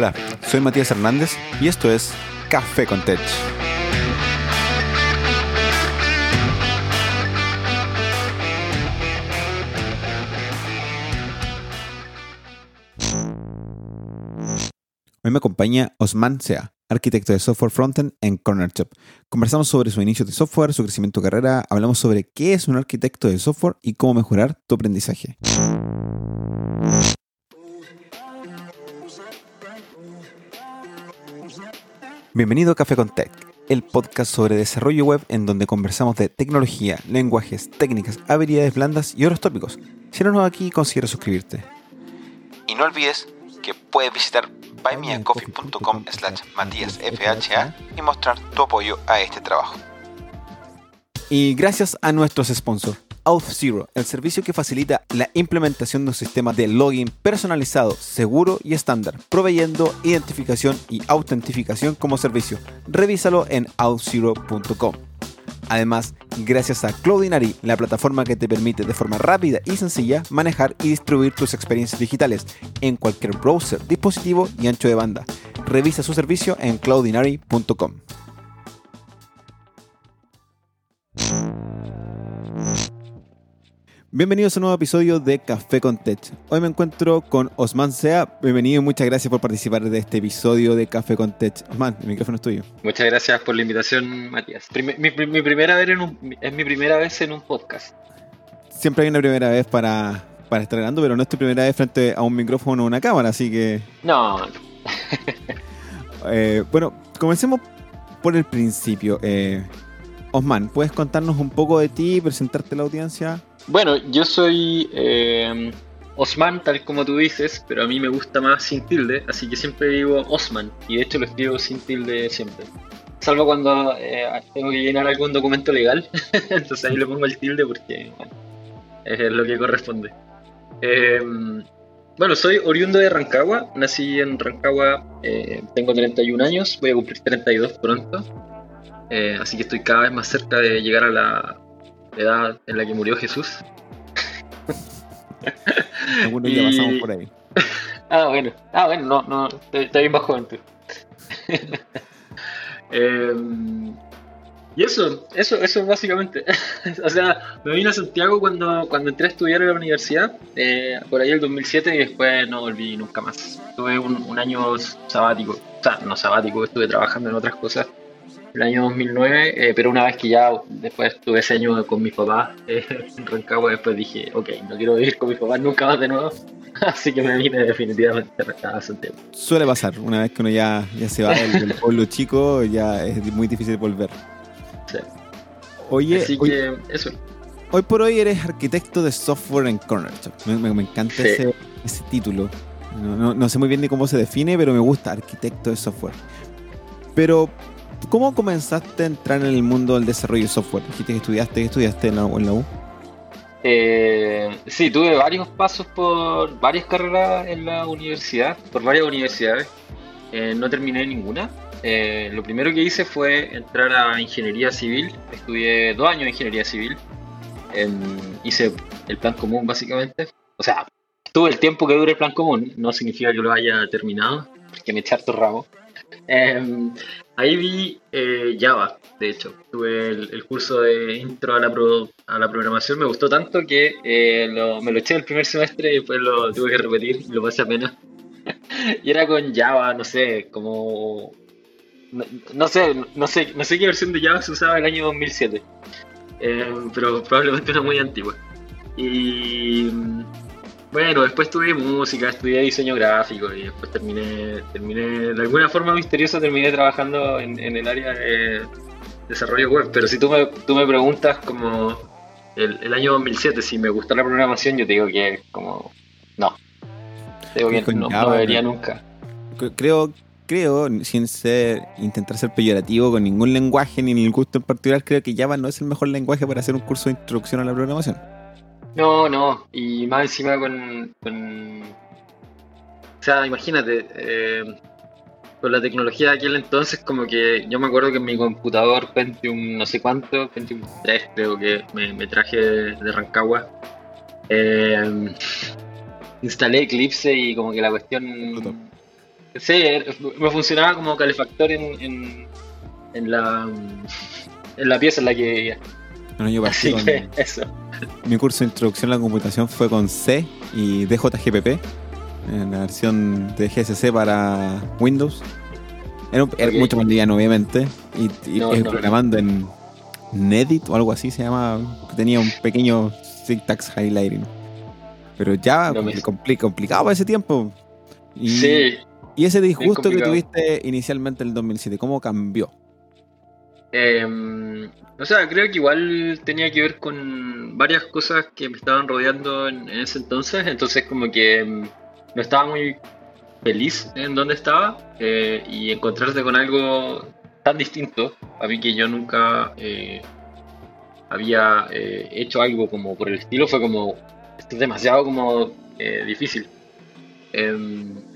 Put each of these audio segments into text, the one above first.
Hola, soy Matías Hernández y esto es Café con Tech. Hoy me acompaña Osman Sea, arquitecto de software frontend en Corner Shop. Conversamos sobre su inicio de software, su crecimiento de carrera, hablamos sobre qué es un arquitecto de software y cómo mejorar tu aprendizaje. Bienvenido a Café con Tech, el podcast sobre desarrollo web en donde conversamos de tecnología, lenguajes, técnicas, habilidades blandas y otros tópicos. Si eres nuevo aquí, considera suscribirte. Y no olvides que puedes visitar buymeacoffee.com slash matíasfha y mostrar tu apoyo a este trabajo. Y gracias a nuestros sponsors, Auth0, el servicio que facilita la implementación de un sistema de login personalizado, seguro y estándar, proveyendo identificación y autentificación como servicio. Revísalo en auth0.com. Además, gracias a Cloudinary, la plataforma que te permite de forma rápida y sencilla manejar y distribuir tus experiencias digitales en cualquier browser, dispositivo y ancho de banda. Revisa su servicio en cloudinary.com. Bienvenidos a un nuevo episodio de Café con Tech. Hoy me encuentro con Osman Sea. Bienvenido y muchas gracias por participar de este episodio de Café con Tech. Osman, el micrófono es tuyo. Muchas gracias por la invitación, Matías. mi, primera vez en un, es mi primera vez en un podcast. Siempre hay una primera vez para, para estar grabando, pero no es tu primera vez frente a un micrófono o una cámara, así que... No. eh, bueno, comencemos por el principio. Eh, Osman, ¿puedes contarnos un poco de ti y presentarte a la audiencia? Bueno, yo soy eh, Osman, tal como tú dices, pero a mí me gusta más sin tilde, así que siempre digo Osman, y de hecho lo escribo sin tilde siempre. Salvo cuando eh, tengo que llenar algún documento legal, entonces ahí le pongo el tilde porque es lo que corresponde. Eh, bueno, soy oriundo de Rancagua, nací en Rancagua, tengo 31 años, voy a cumplir 32 pronto, así que estoy cada vez más cerca de llegar a la edad en la que murió Jesús. Algunos ya pasamos por ahí. ah, bueno. Ah, bueno, no, no. Está bien bajo tú. Em, y eso, eso, eso básicamente. o sea, me vine a Santiago cuando, cuando entré a estudiar en la universidad, eh, por ahí el 2007, y después no volví nunca más. Tuve un, un año sabático, o sea, no sabático, estuve trabajando en otras cosas el año 2009, eh, pero una vez que ya después tuve ese año con mis papás eh, en Rancagua, después dije, ok, no quiero vivir con mis papás nunca más de nuevo, así que me vine definitivamente a Santiago. Suele pasar, una vez que uno ya, ya se va del, pueblo chico, ya es muy difícil volver. Sí. Oye, así que eso. Hoy por hoy eres arquitecto de software en Corner Me, me, encanta ese, ese, título. No, no, no sé muy bien ni cómo se define, pero me gusta, arquitecto de software. Pero, ¿Cómo comenzaste a entrar en el mundo del desarrollo de software? Dijiste que estudiaste, estudiaste en la, U. Eh, sí, tuve varios pasos por varias carreras en la universidad, por varias universidades. Eh, no terminé ninguna. Eh, lo primero que hice fue entrar a ingeniería civil. Estudié dos años de ingeniería civil. hice el plan común básicamente. O sea, tuve el tiempo que dure el plan común. No significa que lo haya terminado, porque me eché harto ramo. Em, ahí vi eh, Java, de hecho. Tuve el, curso de intro a la, a la programación, me gustó tanto que eh, me lo eché el primer semestre y después lo tuve que repetir lo pasé apenas. y era con Java, no sé, como... No, sé, no sé, no sé qué versión de Java se usaba el año 2007. Em, pero probablemente una muy antigua. Y bueno, después estudié música, estudié diseño gráfico y después terminé, terminé de alguna forma misteriosa terminé trabajando en, el área de desarrollo web. Pero si tú me, tú me preguntas como el, año 2007 si me gustó la programación, yo te digo que como no. Te digo que no, no debería nunca. Creo, creo, sin ser intentar ser peyorativo con ningún lenguaje ni ningún gusto en particular, creo que Java no es el mejor lenguaje para hacer un curso de introducción a la programación. No, no, y más encima con... con... O sea, imagínate, eh, con la tecnología de aquel entonces, como que yo me acuerdo que en mi computador Pentium no sé cuánto, Pentium 3 creo que me, traje de Rancagua, eh, instalé Eclipse y como que la cuestión Sí, me funcionaba como calefactor en, en, en la en la pieza en la que vivía. Bueno, yo partí Así con- que eso. Mi curso de introducción a la computación fue con C y DJGPP, en la versión de GSC para Windows. Era, un- era Ok. mucho más liviano, obviamente, y, y No, eh, no. programando en Nedit o algo así se llama, tenía un pequeño syntax highlighting. Pero ya me- compli- complicado ese tiempo. Y, Sí, y ese disgusto que tuviste inicialmente en el 2007, ¿cómo cambió? Em, o creo que igual tenía que ver con varias cosas que me estaban rodeando en, ese entonces, entonces como que em, no estaba muy feliz en donde estaba eh, y encontrarte con algo tan distinto, a mí que yo nunca eh, había eh, hecho algo como por el estilo, fue como, esto es demasiado como eh, difícil.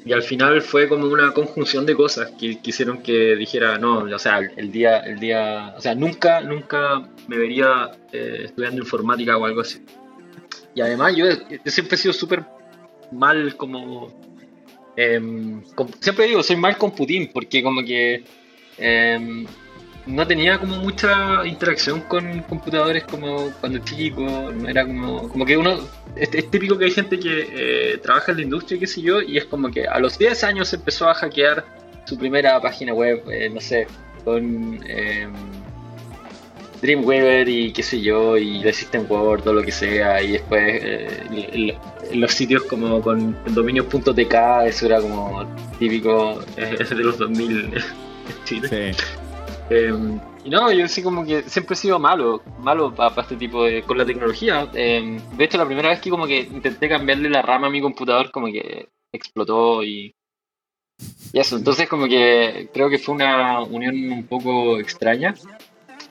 Y al final fue como una conjunción de cosas que, hicieron que dijera, no, o sea, el día, el día, o sea, nunca, nunca me vería eh, estudiando informática o algo así. Y además yo, siempre he sido súper mal como... em, siempre digo, soy mal con Putin porque como que em, no tenía como mucha interacción con computadores como cuando chico, no era como, como que uno, es, típico que hay gente que eh, trabaja en la industria, qué sé yo, y es como que a los 10 años empezó a hackear su primera página web, eh, no sé, con em, Dreamweaver y qué sé yo, y The System Word, todo lo que sea, y después eh, el- los sitios como con dominios.tk, eso era como típico eh, de los 2000 en. Sí. Eh, y no, yo sí como que siempre he sido malo, malo para este tipo de... con la tecnología. Eh, de hecho, la primera vez que como que intenté cambiarle la rama a mi computador, como que explotó y... Y eso, entonces como que creo que fue una unión un poco extraña.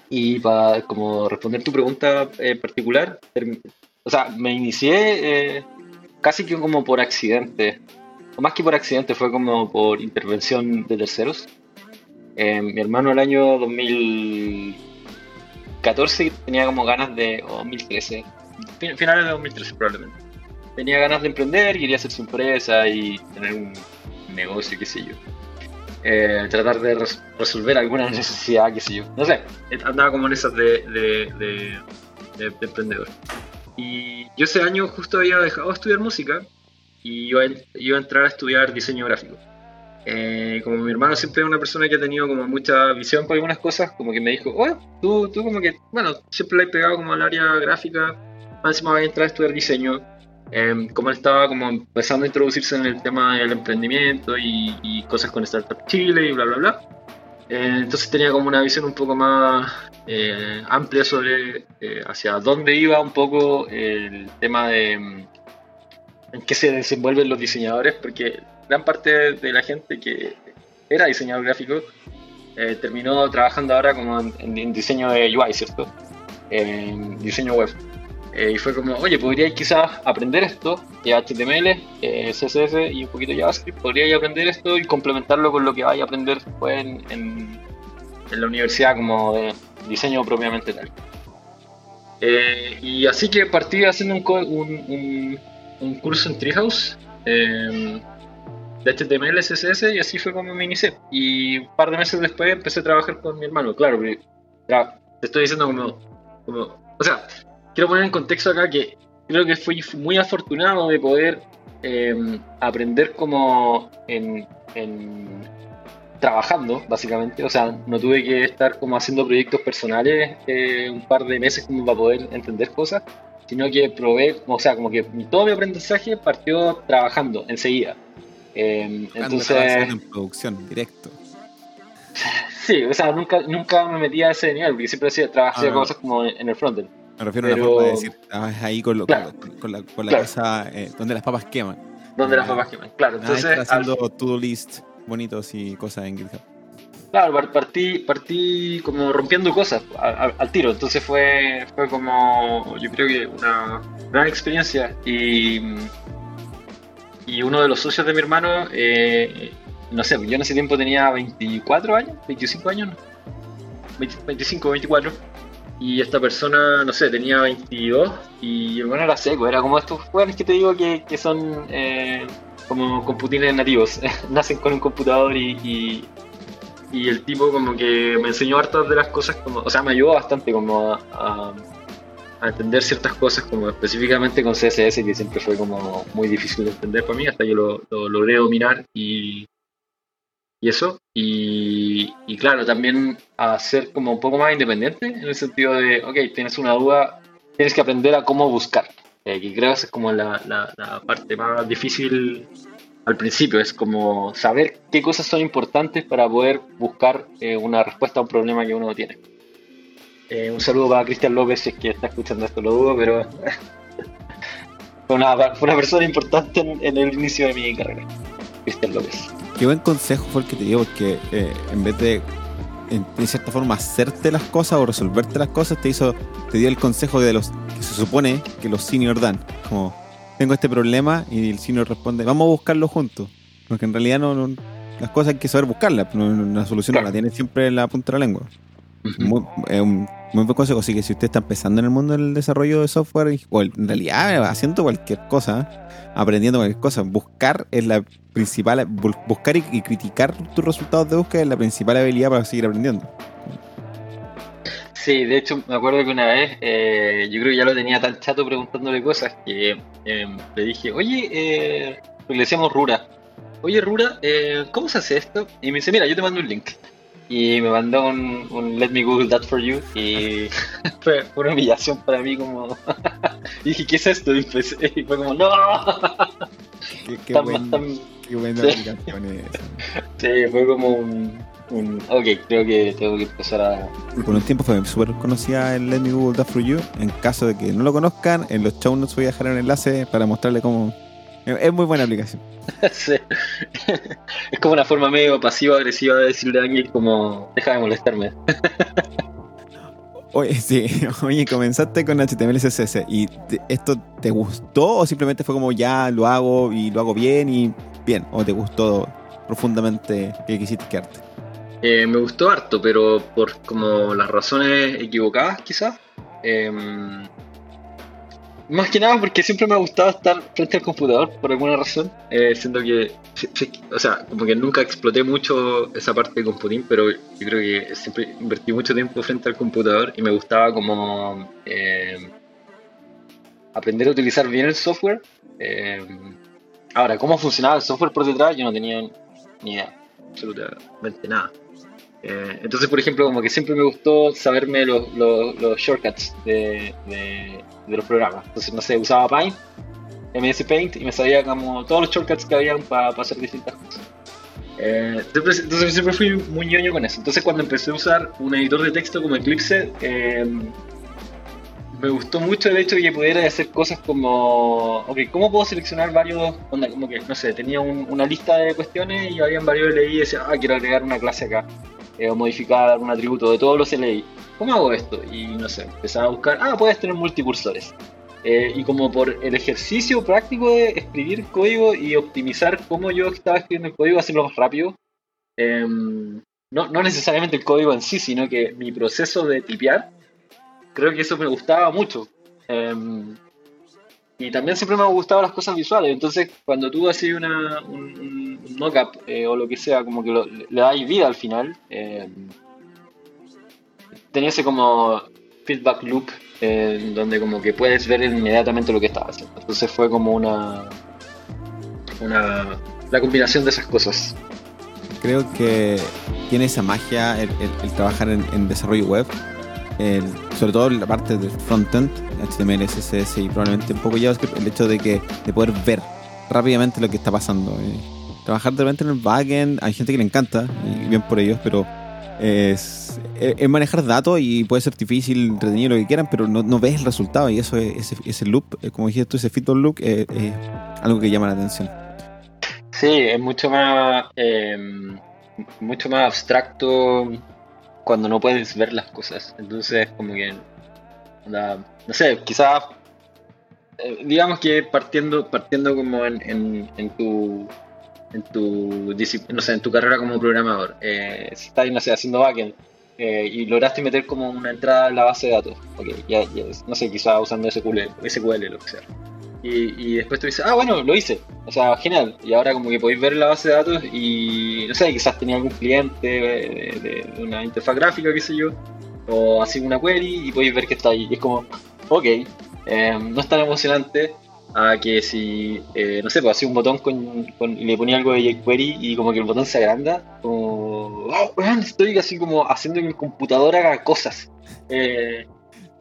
Y para como responder tu pregunta en particular, term- o sea, me inicié eh, casi que como por accidente. O más que por accidente, fue como por intervención de terceros. Eh, mi hermano el año 2014 tenía como ganas de, o 2013, fin- finales de 2013 probablemente. Tenía ganas de emprender, quería hacer su empresa y tener un negocio, qué sé yo. Eh, tratar de res- resolver alguna necesidad, qué sé yo. No sé, eh, andaba como en esas de, de- de- de emprendedor. Y yo ese año justo había dejado de estudiar música y iba a, iba a entrar a estudiar diseño gráfico. Eh, como mi hermano siempre es una persona que ha tenido como mucha visión por algunas cosas, como que me dijo, oye, tú, tú como que, bueno, siempre le he pegado como al área gráfica, encima voy a entrar a estudiar diseño. Eh, como él estaba como empezando a introducirse en el tema del emprendimiento y, y cosas con Startup Chile y bla, bla, bla. Eh, entonces tenía como una visión un poco más eh, amplia sobre eh, hacia dónde iba un poco el tema de mm, en qué se desenvuelven los diseñadores, porque gran parte de la gente que era diseñador gráfico eh, terminó trabajando ahora como en, en- diseño de UI, ¿cierto? En diseño web. Eh, y fue como, oye, podríais quizás aprender esto, que HTML, eh, CSS y un poquito JavaScript, podríais aprender esto y complementarlo con lo que vais a aprender después en, en- en la universidad como de diseño propiamente tal. Eh, y así que partí haciendo un, un- un- un curso en Treehouse eh, de HTML, CSS y así fue como me inicié. Y un par de meses después empecé a trabajar con mi hermano, claro, porque, tra- te estoy diciendo como, como, o sea, quiero poner en contexto acá que creo que fui muy afortunado de poder eh, aprender como en, en- trabajando, básicamente. O sea, no tuve que estar como haciendo proyectos personales eh, un par de meses como para poder entender cosas, sino que probé, o sea, como que todo mi aprendizaje partió trabajando enseguida. Eh, Entonces, en producción, directo. sí, o sea, nunca, nunca me metí a ese nivel, porque siempre hacía, trabajé Ah, cosas como en el frontend. Me refiero a Pero- una forma de decir, estabas ahí con, lo- con Claro. lo- con la, con la Claro. cosa eh, donde las papas queman. Donde Ah. las papas queman. Claro, de entonces, al- haciendo to-do list bonitos y cosas en GitHub. Claro, par- partí, partí como rompiendo cosas al, al- al tiro, entonces fue, fue como, yo creo que una gran experiencia y, y uno de los socios de mi hermano, eh, no sé, yo en ese tiempo tenía 24 años, 25 años, no, 20 25, 24, y esta persona, no sé, tenía 22 y hermano era seco, era como estos jóvenes que te digo que, que son... eh, como computines nativos, nacen con un computador y, y, el tipo como que me enseñó hartas de las cosas, como, o sea, me ayudó bastante como a, a, entender ciertas cosas, como específicamente con CSS, que siempre fue como muy difícil de entender para mí, hasta que lo, lo logré dominar y, y eso. Y, y, claro, también a ser como un poco más independiente, en el sentido de, ok, tienes una duda, tienes que aprender a cómo buscar. Eh, que creo que es como la, la, parte más difícil al principio, es como saber qué cosas son importantes para poder buscar eh, una respuesta a un problema que uno tiene. Eh, un saludo para Cristian López, si es que está escuchando esto, lo dudo, pero fue, una, fue una persona importante en, el inicio de mi carrera, Cristian López. Qué buen consejo fue el que te dio, porque en vez de en, cierta forma hacerte las cosas o resolverte las cosas, te hizo, te dio el consejo de los que se supone que los seniors dan. Como tengo este problema y el senior responde, vamos a buscarlo juntos. Porque en realidad no, las cosas hay que saber buscarlas, una solución no la tiene siempre en la punta de la lengua. Muy, un muy buen consejo. Así que si usted está empezando en el mundo del desarrollo de software, o en realidad haciendo cualquier cosa, aprendiendo cualquier cosa, buscar es la principal, buscar y, criticar tus resultados de búsqueda es la principal habilidad para seguir aprendiendo. Sí, de hecho me acuerdo que una vez, eh, yo creo que ya lo tenía tan chato preguntándole cosas que em, le dije, oye, eh, le decíamos Rura, oye Rura, eh, ¿cómo se hace esto? Y me dice, mira, yo te mando un link. Y me mandó un, Let Me Google That For You y fue, una humillación para mí como... y dije, ¿qué es esto? Y, fue como, ¡No! Qué, Qué buena sí. aplicación Sí, fue como un, un, Ok, creo que tengo que empezar a. Por un tiempo fue súper conocida el Let Me Google That For You. En caso de que no lo conozcan, en los show notes voy a dejar un enlace para mostrarle cómo. Es muy buena aplicación. sí. Es como una forma medio pasiva-agresiva de decirle a alguien como deja de molestarme. Oye, sí, oye, comenzaste con HTML CSS y ¿esto te gustó o simplemente fue como ya lo hago y lo hago bien y bien? ¿O te gustó profundamente que quisiste quedarte? Eh, me gustó harto, pero por como las razones equivocadas quizás. Em, más que nada porque siempre me ha gustado estar frente al computador por alguna razón, eh, siendo que, o sea, como que nunca exploté mucho esa parte de computing, pero yo creo que siempre invertí mucho tiempo frente al computador y me gustaba como eh, aprender a utilizar bien el software. Eh, ahora, cómo funcionaba el software por detrás, yo no tenía ni idea, absolutamente nada. Eh, entonces, por ejemplo, como que siempre me gustó saberme los, shortcuts de, los programas. Entonces, no sé, usaba Paint, MS Paint y me sabía como todos los shortcuts que habían para hacer distintas cosas. Eh, entonces, siempre fui muy ñoño con eso. Entonces, cuando empecé a usar un editor de texto como Eclipse, eh, me gustó mucho el hecho de que pudiera hacer cosas como, ok, ¿cómo puedo seleccionar varios, como que, no sé, tenía una lista de cuestiones y habían varios LI y decía, ah, quiero agregar una clase acá. Eh, o modificar un atributo de todos los LI. ¿Cómo hago esto? Y no sé, empezaba a buscar, ah, puedes tener multicursores. Eh, y como por el ejercicio práctico de escribir código y optimizar cómo yo estaba escribiendo el código, hacerlo más rápido, em, no, no, necesariamente el código en sí, sino que mi proceso de tipear, creo que eso me gustaba mucho. Em, y también siempre me han gustado las cosas visuales. Entonces, cuando tú haces una, un, un mockup eh, o lo que sea, como que le dais vida al final, eh, tenía ese como feedback loop eh, donde como que puedes ver inmediatamente lo que estaba haciendo. Entonces fue como una, una la combinación de esas cosas. Creo que tiene esa magia el, trabajar en desarrollo web sobre todo la parte del frontend, HTML, CSS y probablemente un poco JavaScript, el hecho de que de poder ver rápidamente lo que está pasando. Eh, trabajar de repente en el backend, hay gente que le encanta, y bien por ellos, pero es, manejar datos y puede ser difícil, entretenido, lo que quieran, pero no, no ves el resultado y eso, ese, ese loop, eh, como dijiste tú, ese feedback loop, es algo que llama la atención. Sí, es mucho más, eh, mucho más abstracto cuando no puedes ver las cosas. Entonces, como que, no sé, quizás, eh, digamos que partiendo, partiendo como en, en, tu en tu no sé, en tu carrera como programador, eh, estás, haciendo backend eh, y lograste meter como una entrada en la base de datos, okay, ya, no sé, quizás usando SQL, SQL, lo que sea. Y, después tú dices, ah, bueno, lo hice. O sea, genial. Y ahora como que podéis ver la base de datos y, no sé, quizás tenía algún cliente de, una interfaz gráfica, qué sé yo, o así una query y podéis ver que está ahí. Y es como, ok, eh, no es tan emocionante a que si, eh, no sé, pues hacía un botón con, y le ponía algo de jQuery y como que el botón se agranda, como, oh, estoy así como haciendo que el computador haga cosas. Eh,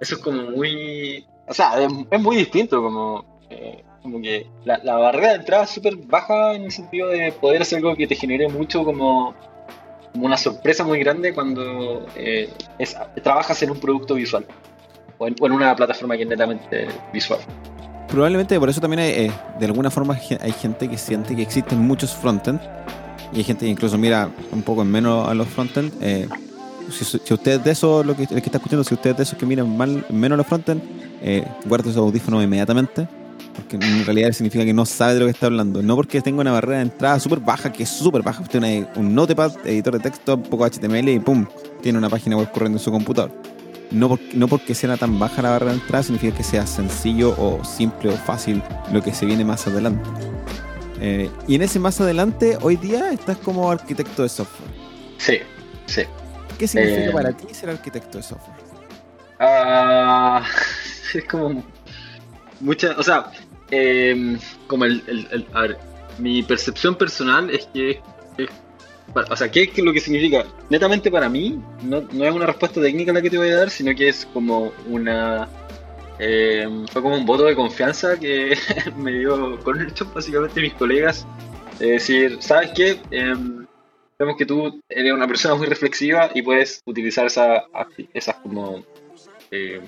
eso es como muy, o sea, es muy distinto, como eh, como que la, barrera de entrada es súper baja en el sentido de poder hacer algo que te genere mucho como, una sorpresa muy grande cuando eh, trabajas en un producto visual o en, una plataforma que es netamente visual. Probablemente por eso también hay, eh, de alguna forma hay gente que siente que existen muchos frontend y hay gente que incluso mira un poco en menos a los frontend. si, si usted de eso, lo que, el está escuchando, si usted es de esos que miran mal, menos los frontend, guarde su audífonos inmediatamente porque en realidad significa que no sabe de lo que está hablando. No porque tenga una barrera de entrada súper baja, que es súper baja. Usted tiene un notepad, editor de texto, un poco HTML y ¡pum! Tiene una página web corriendo en su computador. No, no porque sea tan baja la barrera de entrada significa que sea sencillo o simple o fácil lo que se viene más adelante. Eh, y en ese más adelante, hoy día estás como arquitecto de software. Sí, sí. ¿Qué significa eh, para ti ser arquitecto de software? Ah, es como mucha, o sea, em, como el, a ver, mi percepción personal es que, o sea, ¿qué es lo que significa? Netamente para mí, no, no, es una respuesta técnica la que te voy a dar, sino que es como una, em, fue como un voto de confianza que me dio con hecho básicamente mis colegas, es decir, ¿sabes qué? Eh, que tú eres una persona muy reflexiva y puedes utilizar esa, esas como eh,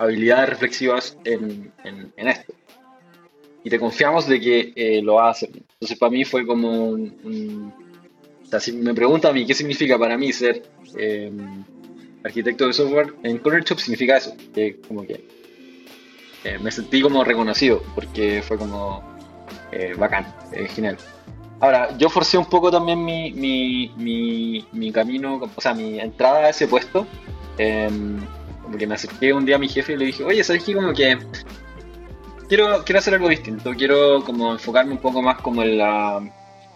habilidades reflexivas en, esto. Y te confiamos de que eh, lo vas a hacer. Entonces para mí fue como un, O sea, si me pregunta a mí qué significa para mí ser em, arquitecto de software, en Corner Shop significa eso. Que como que eh, me sentí como reconocido porque fue como eh, bacán, genial. Ahora, yo forcé un poco también mi, mi, mi, mi, camino, o sea, mi entrada a ese puesto. Em, porque me acerqué un día a mi jefe y le dije, oye, ¿sabes qué? Como que quiero, quiero hacer algo distinto, quiero como enfocarme un poco más como en la,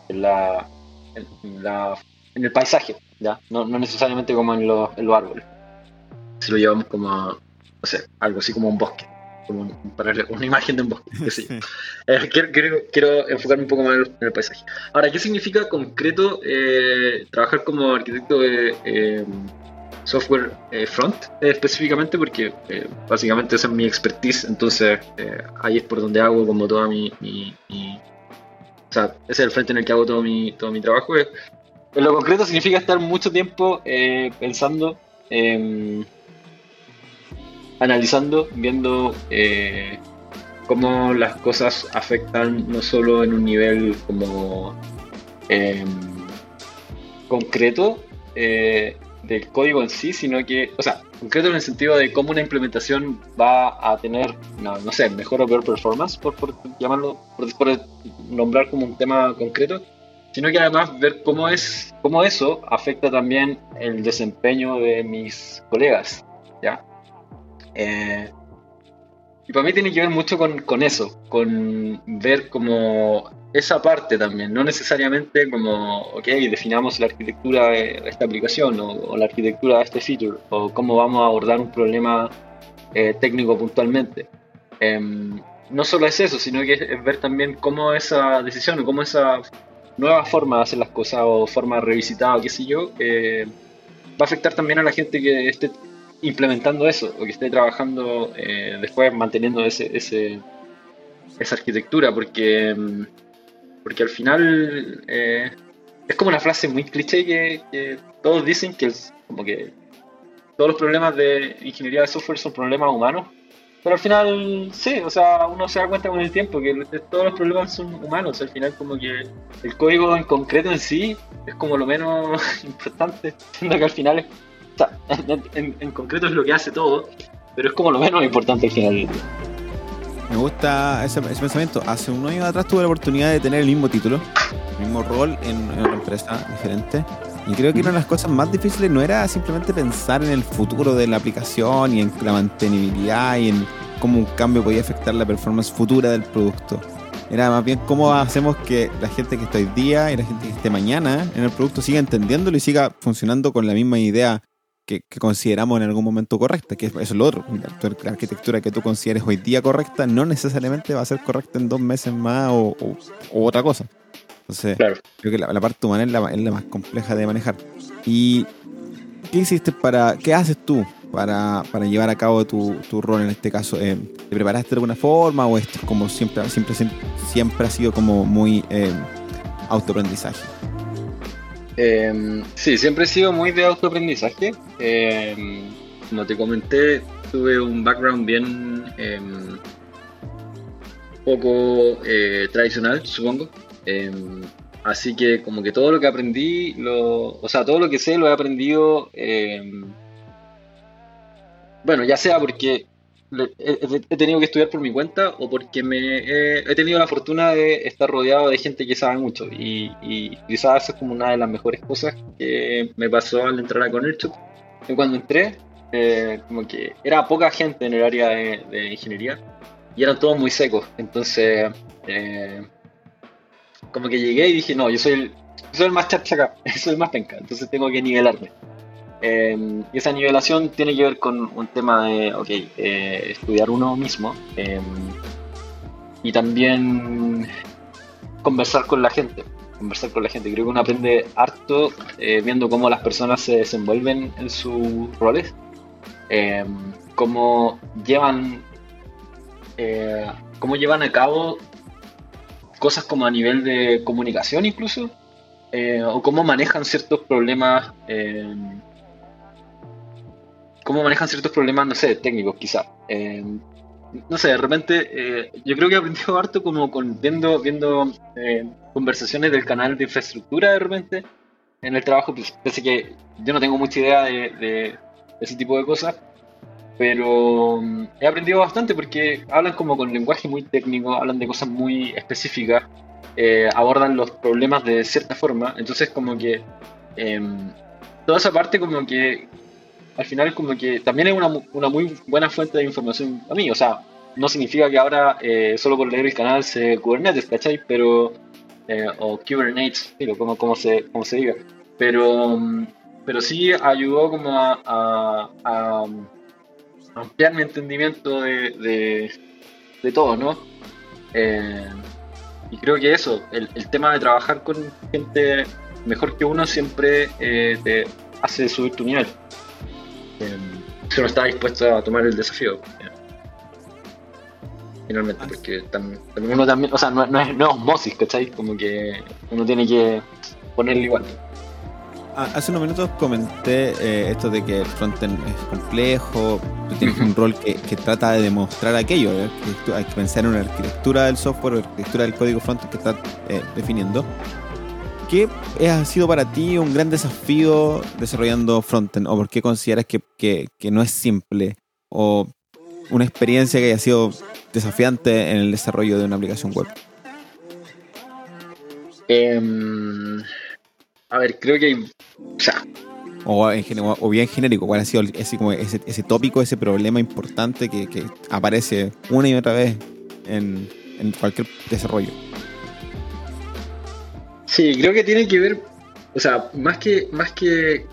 en la, en, el paisaje, ¿ya? No, necesariamente como en los, en los árboles. Si lo llevamos como, no sé, algo así como un bosque, como para una imagen de un bosque, eh, quiero, quiero, enfocarme un poco más en el, paisaje. Ahora, ¿qué significa concreto eh, trabajar como arquitecto de... Eh, software eh, front eh, específicamente porque eh, básicamente esa es mi expertise, entonces ahí es por donde hago como toda mi, o sea, ese es el frente en el que hago todo mi, todo mi trabajo. En lo concreto significa estar mucho tiempo pensando, em, analizando, viendo cómo las cosas afectan no solo en un nivel como em, concreto, del código en sí, sino que, o sea, concreto en el sentido de cómo una implementación va a tener, no, no sé, mejor o peor performance, por, por llamarlo, por, nombrar como un tema concreto, sino que además ver cómo es, cómo eso afecta también el desempeño de mis colegas, ¿ya? Eh, y para mí tiene que ver mucho con, con eso, con ver como esa parte también, no necesariamente como, ok, definamos la arquitectura de esta aplicación o, la arquitectura de este feature o cómo vamos a abordar un problema eh, técnico puntualmente. Em, no solo es eso, sino que es, ver también cómo esa decisión o cómo esa nueva forma de hacer las cosas o forma revisitada o qué sé yo, eh, va a afectar también a la gente que esté implementando eso o que esté trabajando eh, después manteniendo ese, ese, esa arquitectura, porque em, porque al final eh, es como una frase muy cliché que, todos dicen que es como que todos los problemas de ingeniería de software son problemas humanos. Pero al final, sí, o sea, uno se da cuenta con el tiempo que todos los problemas son humanos. Al final, como que el código en concreto en sí es como lo menos importante. Siendo que al final, es, o sea, en, en concreto es lo que hace todo, pero es como lo menos importante al final. Me gusta ese, pensamiento. Hace un año atrás tuve la oportunidad de tener el mismo título, el mismo rol en, otra empresa diferente. Y creo que una de las cosas más difíciles no era simplemente pensar en el futuro de la aplicación y en la mantenibilidad y en cómo un cambio podía afectar la performance futura del producto. Era más bien cómo hacemos que la gente que está hoy día y la gente que esté mañana en el producto siga entendiéndolo y siga funcionando con la misma idea que, consideramos en algún momento correcta, que eso es lo otro. La, arquitectura que tú consideres hoy día correcta no necesariamente va a ser correcta en dos meses más o, otra cosa. Entonces, creo que la, parte humana es la, es la, más compleja de manejar. ¿Y qué hiciste para, qué haces tú para, para llevar a cabo tu, tu rol en este caso? Eh, ¿Te preparaste de alguna forma o esto es como siempre, siempre, siempre, ha sido como muy eh, autoaprendizaje? Eh, sí, siempre he sido muy de autoaprendizaje. Em, como te comenté, tuve un background bien em, poco eh, tradicional, supongo. así que como que todo lo que aprendí, o sea, todo lo que sé lo he aprendido, bueno, ya sea porque he, tenido que estudiar por mi cuenta o porque me he, tenido la fortuna de estar rodeado de gente que sabe mucho y, quizás eso es como una de las mejores cosas que me pasó al entrar a Connecticut. Cuando entré, eh, como que era poca gente en el área de, ingeniería y eran todos muy secos. Entonces, eh, como que llegué y dije, no, yo soy el, soy el más chachaca, soy el más penca, entonces tengo que nivelarme. Em, y esa nivelación tiene que ver con un tema de, eh, estudiar uno mismo em, y también conversar con la gente. Conversar con la gente. Creo que uno aprende harto eh, viendo cómo las personas se desenvuelven en sus roles, em, cómo llevan, eh, cómo llevan a cabo cosas como a nivel de comunicación incluso, o cómo manejan ciertos problemas cómo manejan ciertos problemas, no sé, técnicos quizá. Eh, no sé, de repente eh, yo creo que he aprendido harto como con, viendo, viendo eh, conversaciones del canal de infraestructura de repente en el trabajo, pues, pese que yo no tengo mucha idea de, ese tipo de cosas, pero mm, he aprendido bastante porque hablan como con lenguaje muy técnico, hablan de cosas muy específicas, abordan los problemas de cierta forma, entonces como que em, toda esa parte como que al final como que también es una, una muy buena fuente de información a mí. O sea, no significa que ahora eh, solo por leer el canal se Kubernetes, ¿cachai? Pero, eh, o Kubernetes, como, como, se, como se diga. Pero, pero sí ayudó como a, a, ampliar mi entendimiento de, de, todo, ¿no? Eh, y creo que eso, el, el, tema de trabajar con gente mejor que uno siempre te hace subir tu nivel si uno está dispuesto a tomar el desafío. Finalmente, ah. porque también, uno también, o sea, no, es, no osmosis, ¿cachai? Como que uno tiene que ponerle igual. Ah, hace unos minutos comenté eh, esto de que el frontend es complejo, tú tienes un rol que, trata de demostrar aquello, ¿eh? que hay que pensar en una arquitectura del software, arquitectura del código frontend que está eh, definiendo. ¿Qué ha sido para ti un gran desafío desarrollando frontend? ¿O por qué consideras que, no es simple? ¿O una experiencia que haya sido desafiante en el desarrollo de una aplicación web? Em, a ver, creo que hay. O sea. O, bien genérico, ¿cuál ha sido ese, como ese, tópico, ese problema importante que, aparece una y otra vez en cualquier desarrollo? Sí, creo que tiene que ver, o sea, más que, más que,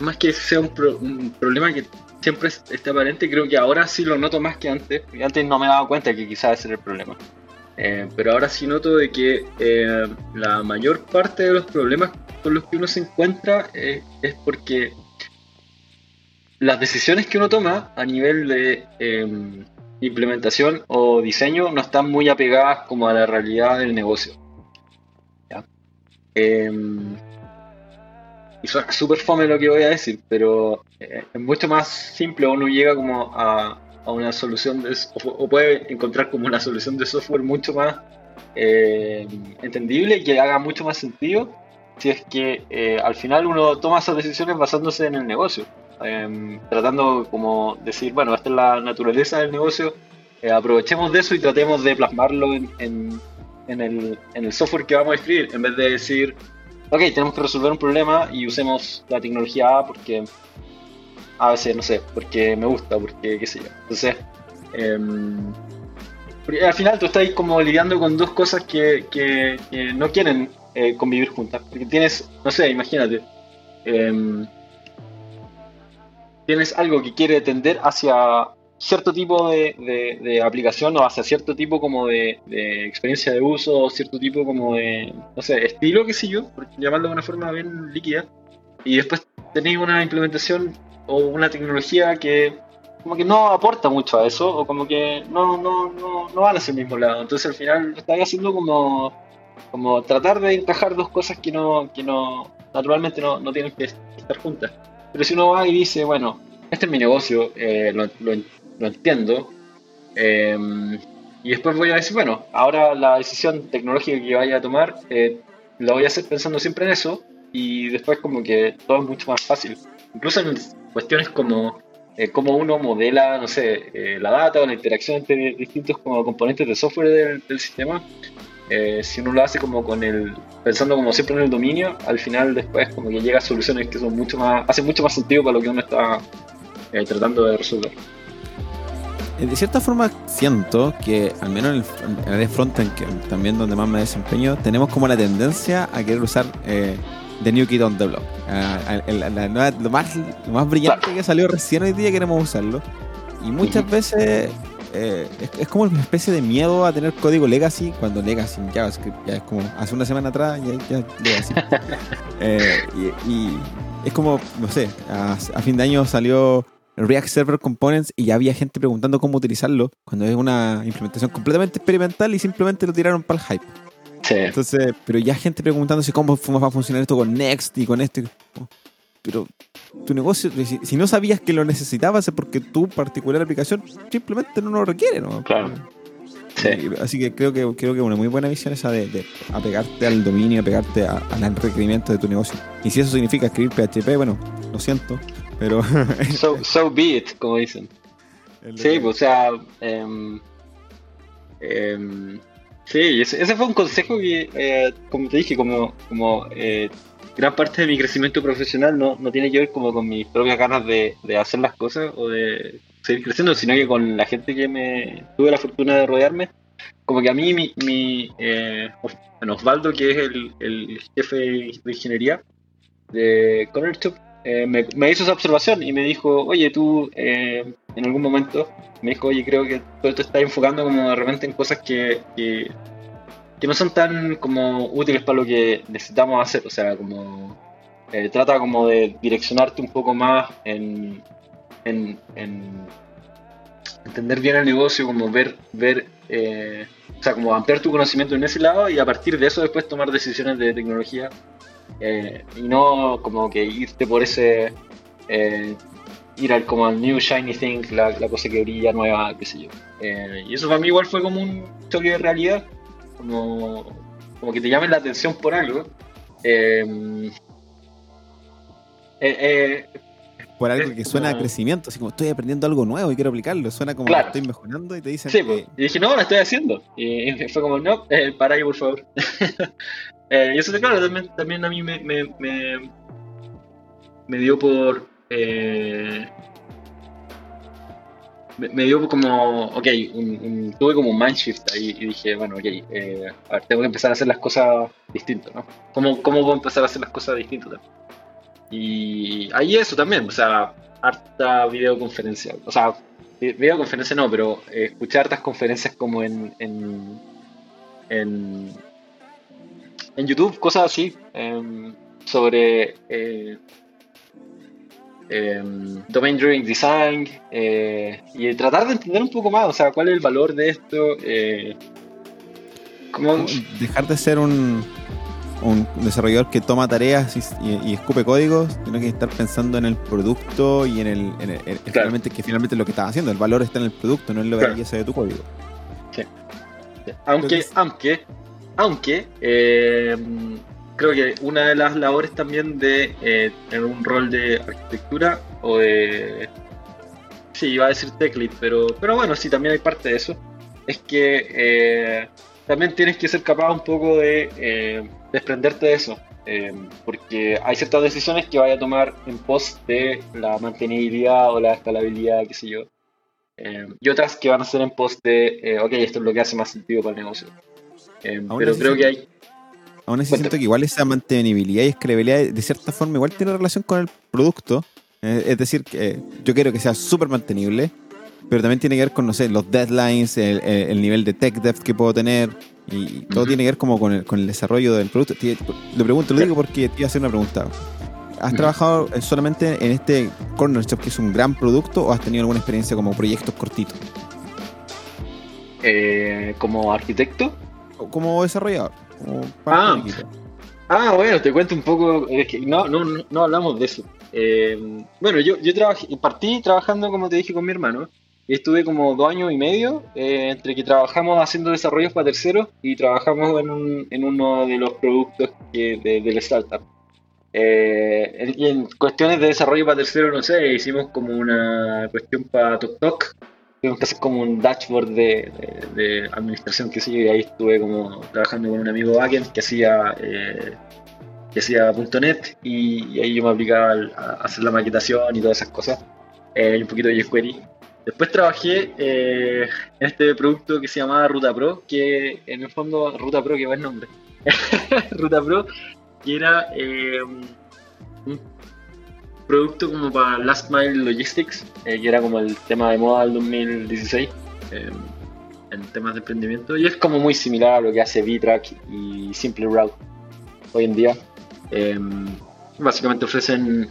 más que sea un, problema que siempre esté aparente, creo que ahora sí lo noto más que antes, porque antes no me daba cuenta que quizás ese era el problema. Eh, pero ahora sí noto de que eh, la mayor parte de los problemas con los que uno se encuentra eh, es porque las decisiones que uno toma a nivel de em, implementación o diseño no están muy apegadas como a la realidad del negocio. Em, y suena súper fome lo que voy a decir, pero eh, es mucho más simple, uno llega como a, una solución de, o, puede encontrar como una solución de software mucho más eh, entendible y que haga mucho más sentido si es que eh, al final uno toma esas decisiones basándose en el negocio, em, tratando como decir, bueno, esta es la naturaleza del negocio, aprovechemos de eso y tratemos de plasmarlo en en el, en el software que vamos a escribir, en vez de decir, ok, tenemos que resolver un problema y usemos la tecnología A porque a veces, no sé, porque me gusta, porque qué sé yo. Entonces, Em, al final tú estás como lidiando con dos cosas que, no quieren eh, convivir juntas. Porque tienes, no sé, imagínate. Em, tienes algo que quiere tender hacia cierto tipo de, aplicación o hacia cierto tipo como de, experiencia de uso o cierto tipo como de, no sé, estilo, qué sé yo, por llamarlo de una forma bien líquida. Y después tenéis una implementación o una tecnología que como que no aporta mucho a eso o como que no, no, no, no van hacia el mismo lado. Entonces al final estáis haciendo como, como tratar de encajar dos cosas que no, que no naturalmente no, no tienen que estar juntas. Pero si uno va y dice, bueno, este es mi negocio, eh, lo, lo entiendo. Em, y después voy a decir, bueno, ahora la decisión tecnológica que vaya a tomar, eh, la voy a hacer pensando siempre en eso. Y después como que todo es mucho más fácil. Incluso en cuestiones como eh, cómo uno modela, no sé, eh, la data o la interacción entre distintos como componentes de software del, sistema. si uno lo hace como con el, pensando como siempre en el dominio, al final después como que llega a soluciones que son mucho más, hacen mucho más sentido para lo que uno está tratando de resolver. Eh, de cierta forma siento que, al menos en el, área frontend, que también donde más me desempeño, tenemos como la tendencia a querer usar eh, The New Kid on the Block. lo, más, lo más brillante que salió recién hoy día queremos usarlo. Y muchas veces eh, es, como una especie de miedo a tener código legacy, cuando legacy en JavaScript ya es como hace una semana atrás, ya, ya legacy. y, es como, no sé, a fin de año salió React Server Components y ya había gente preguntando cómo utilizarlo cuando es una implementación completamente experimental y simplemente lo tiraron para el hype. Sí. Entonces, pero ya gente preguntándose cómo va a funcionar esto con Next y con esto. Pero tu negocio, si, no sabías que lo necesitabas es porque tu particular aplicación simplemente no lo requiere, ¿no? Claro. Sí. Así que creo que creo que una muy buena visión esa de, apegarte al dominio, apegarte al requerimiento de tu negocio. Y si eso significa escribir PHP, bueno, lo siento, pero. so, so be it, como dicen. Sí, o sea. Um, sí, ese, fue un consejo que, eh, como te dije, como, como eh, gran parte de mi crecimiento profesional no, no, tiene que ver como con mis propias ganas de, de, hacer las cosas o de seguir creciendo, sino que con la gente que me tuve la fortuna de rodearme. Como que a mí, mi, mi eh, Osvaldo, que es el, el jefe de ingeniería de ConnectUp, eh, me, hizo esa observación y me dijo, oye, tú eh, en algún momento, me dijo, oye, creo que todo te estás enfocando como de repente en cosas que, que, no son tan como útiles para lo que necesitamos hacer, o sea, como eh, trata como de direccionarte un poco más en, en, entender bien el negocio, como ver, ver o sea, como ampliar tu conocimiento en ese lado y a partir de eso después tomar decisiones de tecnología eh, y no como que irte por ese eh, ir al como al new shiny thing, la, cosa que brilla nueva, qué sé yo. Eh, y eso para mí igual fue como un choque de realidad, como, como que te llamen la atención por algo. por algo que suena a crecimiento, así como estoy aprendiendo algo nuevo y quiero aplicarlo, suena como que estoy mejorando y te dicen. Sí, pues, y dije, no, lo estoy haciendo. Y fue como, no, para ahí por favor. Eh, y eso, claro, también, también a mí me, me, me, dio por. Eh, me, dio como. Ok, tuve como un mindshift ahí y dije, bueno, ok, eh, a ver, tengo que empezar a hacer las cosas distintas, ¿no? ¿Cómo, ¿Cómo puedo empezar a hacer las cosas distintas también? Y ahí eso también, o sea, harta videoconferencia. O sea, videoconferencia no, pero escuchar hartas conferencias como en, en en YouTube, cosas así, em, sobre eh, em, Domain Driven Design eh, y tratar de entender un poco más, o sea, cuál es el valor de esto. Eh, Dejar de ser un, un desarrollador que toma tareas y, escupe códigos, sino que estar pensando en el producto y en el, finalmente, que finalmente lo que estás haciendo, el valor está en el producto, no en lo que belleza de tu código. Sí. Aunque, aunque aunque eh, creo que una de las labores también de eh, tener un rol de arquitectura o de... Sí, iba a decir tech lead, pero, pero bueno, sí, también hay parte de eso. Es que eh, también tienes que ser capaz un poco de desprenderte de eso. porque hay ciertas decisiones que vaya a tomar en pos de la mantenibilidad o la escalabilidad, qué sé yo. eh, y otras que van a ser en post de, eh, ok, esto es lo que hace más sentido para el negocio. Eh, pero creo que hay... Aún así siento que igual esa mantenibilidad y escalabilidad de cierta forma igual tiene relación con el producto. es decir, que yo quiero que sea súper mantenible, pero también tiene que ver con, no sé, los deadlines, el, nivel de tech depth que puedo tener, y todo tiene que ver como con el, con el desarrollo del producto. Te, pregunto, lo digo porque te iba a hacer una pregunta. ¿Has trabajado solamente en este Corner Shop, que es un gran producto, o has tenido alguna experiencia como proyectos cortitos? Eh, ¿Como arquitecto? Como desarrollador. ah. ah, bueno, te cuento un poco. no, no, no hablamos de eso. Eh, bueno, yo, yo trabajé, partí trabajando, como te dije, con mi hermano. Estuve como dos años y medio eh, entre que trabajamos haciendo desarrollos para terceros y trabajamos en, en uno de los productos que, de, del startup. Eh, en cuestiones de desarrollo para terceros, no sé, hicimos como una cuestión para TokTok. Tuvimos que hacer como un dashboard de, de, administración, que sí, y ahí estuve como trabajando con un amigo backend que hacía eh, que hacía .NET y, ahí yo me aplicaba a, hacer la maquetación y todas esas cosas. Eh, y un poquito de jQuery. Después trabajé eh, en este producto que se llamaba Ruta Pro, que en el fondo, Ruta Pro, que buen nombre. Ruta Pro, que era eh, un producto como para Last Mile Logistics, eh, que era como el tema de moda del 2016 en temas de emprendimiento. Y es como muy similar a lo que hace VTrack y Simple Route hoy en día. básicamente ofrecen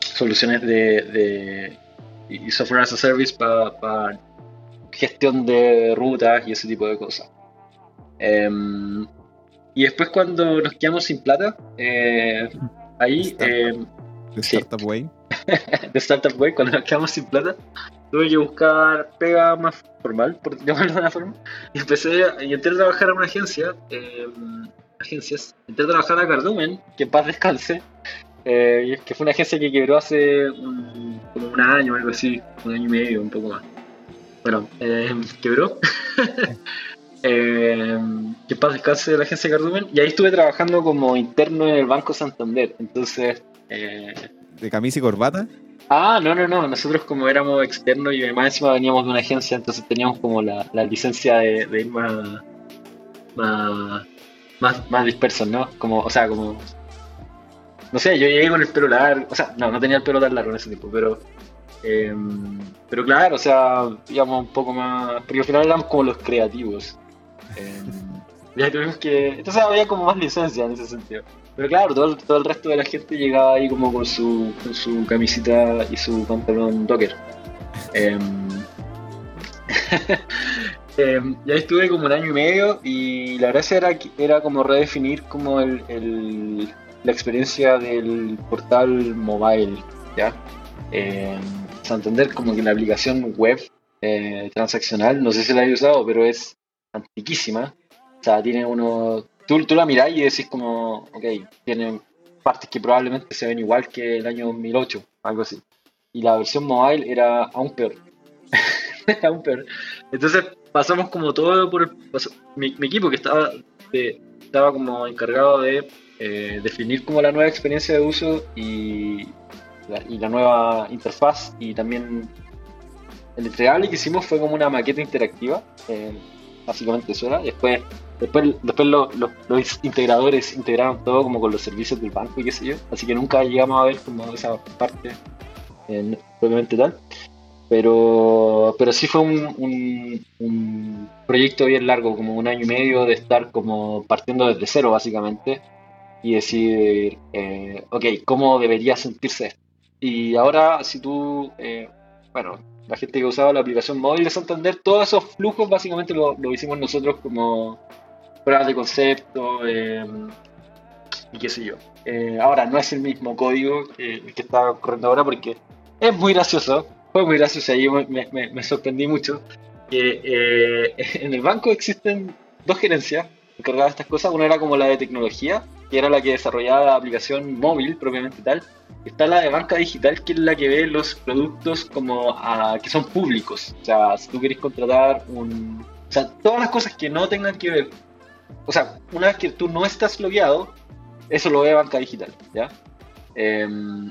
soluciones de y software as a service para gestión de rutas y ese tipo de cosas. Em, y después cuando nos quedamos sin plata, eh, ahí... Em, de Startup Way. de Startup Way, cuando nos quedamos sin plata, tuve que buscar pega más formal, por llamarlo de una forma, y empecé y entré a trabajar en una agencia, em, agencias, entré a trabajar a Cardumen, que paz descanse, eh, que fue una agencia que quebró hace un, como un año o algo así, un año y medio, un poco más. Bueno, eh, quebró. eh, que paz descanse de la agencia Cardumen. Y ahí estuve trabajando como interno en el Banco Santander. Entonces. ¿De camisa y corbata? Ah, no, no, no. Nosotros como éramos externos y más encima veníamos de una agencia, entonces teníamos como la, la licencia de, ir más, más, más, más dispersos, ¿no? Como, o sea, como no sé, yo llegué con el pelo largo, o sea, no, no tenía el pelo tan largo en ese tiempo, pero. Em, pero claro, o sea, íbamos un poco más. Porque al final éramos como los creativos. Eh, ya tuvimos que. Entonces había como más licencia en ese sentido. Pero claro, todo, el resto de la gente llegaba ahí como con su, con su camisita y su pantalón docker. Eh, y ahí estuve como un año y medio y la gracia era, era como redefinir como el, la experiencia del portal mobile, ¿ya? Eh, Santander como que la aplicación web eh, transaccional, no sé si la he usado, pero es antiquísima. O sea, tiene uno... Tú, tú la mirás y decís como, ok, tiene partes que probablemente se ven igual que el año 2008, algo así. Y la versión mobile era aún peor. aún peor. Entonces pasamos como todo por mi, equipo que estaba, estaba como encargado de eh, definir como la nueva experiencia de uso y la, nueva interfaz y también el entregable que hicimos fue como una maqueta interactiva, eh, básicamente eso era. Después, después, después los integradores integraron todo como con los servicios del banco y qué sé yo, así que nunca llegamos a ver como esa parte eh, propiamente tal. Pero, pero sí fue un, un, proyecto bien largo, como un año y medio de estar como partiendo desde cero básicamente y decir, eh, ok, ¿cómo debería sentirse esto? Y ahora, si tú, eh, bueno, la gente que usaba la aplicación móvil de Santander, todos esos flujos básicamente lo, hicimos nosotros como pruebas de concepto eh, y qué sé yo. ahora, no es el mismo código que, que está corriendo ahora porque es muy gracioso, fue muy gracioso, ahí me, me, me sorprendí mucho que en el banco existen dos gerencias encargadas de estas cosas, una era como la de tecnología que era la que desarrollaba la aplicación móvil propiamente tal. Está la de banca digital, que es la que ve los productos como a, que son públicos. O sea, si tú quieres contratar un... O sea, todas las cosas que no tengan que ver... O sea, una vez que tú no estás logueado, eso lo ve banca digital, ¿ya? Em,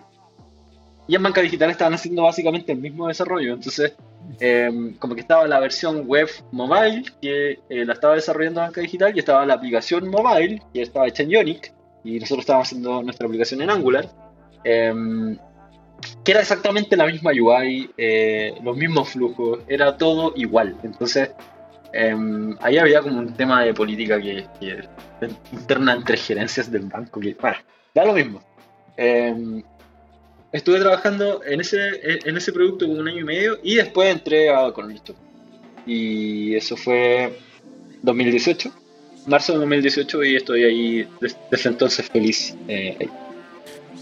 y en banca digital estaban haciendo básicamente el mismo desarrollo. Entonces, em, como que estaba la versión web mobile que eh, la estaba desarrollando banca digital y estaba la aplicación mobile que estaba hecha en Ionic y nosotros estábamos haciendo nuestra aplicación en Angular. Em, que era exactamente la misma UI, eh, los mismos flujos, era todo igual. Entonces, em, ahí había como un tema de política que, interna entre gerencias del banco, que, bueno, da lo mismo. Estuve trabajando en ese, en ese producto como un año y medio y después entré a Economist. Y eso fue 2018, marzo de 2018 y estoy ahí desde, entonces feliz. Eh,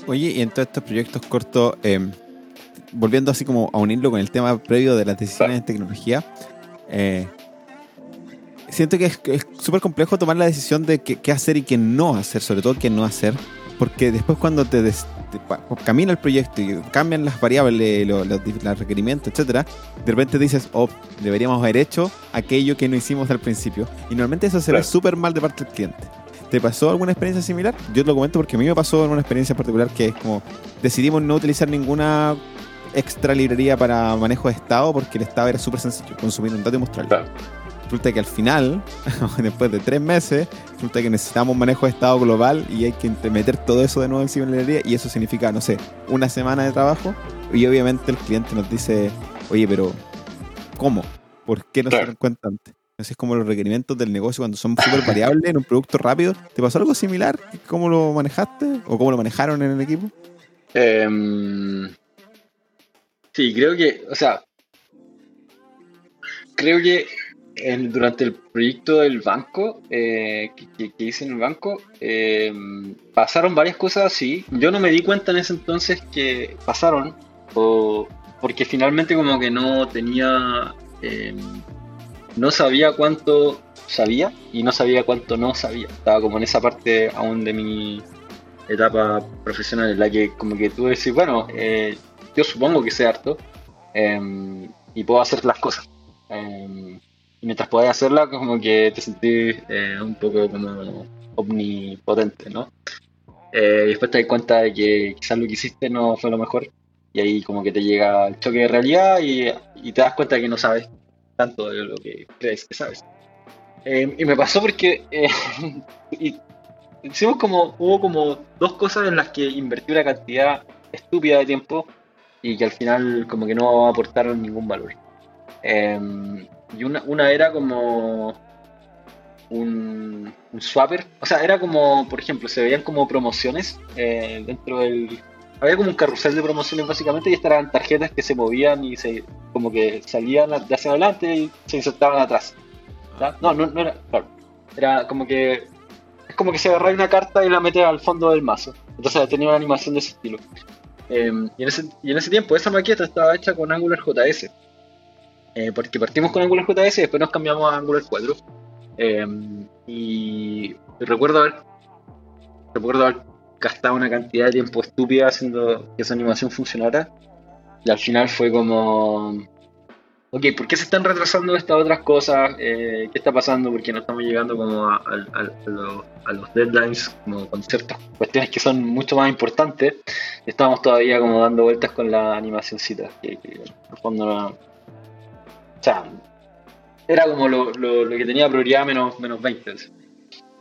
Oye, y en todos estos proyectos cortos, em, volviendo así como a unirlo con el tema previo de las decisiones en tecnología, eh, siento que es súper complejo tomar la decisión de qué, hacer y qué no hacer, sobre todo qué no hacer, porque después cuando te, camina el proyecto y cambian las variables, los, requerimientos, etcétera, de repente dices, oh, deberíamos haber hecho aquello que no hicimos al principio. Y normalmente eso se ve súper mal de parte del cliente. ¿Te pasó alguna experiencia similar? Yo te lo comento porque a mí me pasó en una experiencia particular que es como decidimos no utilizar ninguna extra librería para manejo de estado porque el estado era súper sencillo, consumir un dato y mostrarlo. Resulta que al final, después de tres meses, resulta que necesitamos un manejo de estado global y hay que meter todo eso de nuevo encima de la librería y eso significa, no sé, una semana de trabajo y obviamente el cliente nos dice, oye, pero ¿cómo? ¿Por qué no se dan cuenta antes? Así es como los requerimientos del negocio cuando son súper variables en un producto rápido. ¿Te pasó algo similar? ¿Cómo lo manejaste? ¿O cómo lo manejaron en el equipo? Em, sí, creo que, o sea, creo que durante el proyecto del banco, eh, que, hice en el banco, em, pasaron varias cosas así. Yo no me di cuenta en ese entonces que pasaron, o, porque finalmente como que no tenía em, no sabía cuánto sabía y no sabía cuánto no sabía. Estaba como en esa parte aún de mi etapa profesional en la que como que tú decís, bueno, eh, yo supongo que sé harto y puedo hacer las cosas. Y mientras podés hacerlas, como que te sentís eh, un poco como omnipotente, ¿no? Eh, y después te das cuenta de que quizás lo que hiciste no fue lo mejor. Y ahí como que te llega el choque de realidad y, y te das cuenta de que no sabes tanto de lo que crees que sabes. Eh, y me pasó porque eh, hicimos como, hubo como dos cosas en las que invertí una cantidad estúpida de tiempo y que al final como que no aportaron ningún valor. Em, y una, una, era como un, un, swapper, o sea, era como, por ejemplo, se veían como promociones eh, dentro del, había como un carrusel de promociones básicamente y estas eran tarjetas que se movían y se como que salían de hacia adelante y se insertaban atrás. No, no, no era, claro. Era como que es como que se agarra una carta y la mete al fondo del mazo. Entonces tenía una animación de ese estilo. Em, y, en ese, y, en ese, tiempo esa maqueta estaba hecha con Angular JS. Eh, porque partimos con Angular JS y después nos cambiamos a Angular 4. Em, y recuerdo haber, recuerdo haber gastaba una cantidad de tiempo estúpida haciendo que esa animación funcionara. Y al final fue como, ok, ¿por qué se están retrasando estas otras cosas? Eh, ¿Qué está pasando? ¿Por qué no estamos llegando como a, los, deadlines, como con ciertas cuestiones que son mucho más importantes? Estamos todavía como dando vueltas con la animacióncita, que, que en no... O sea, era como lo, que tenía prioridad menos, menos 20,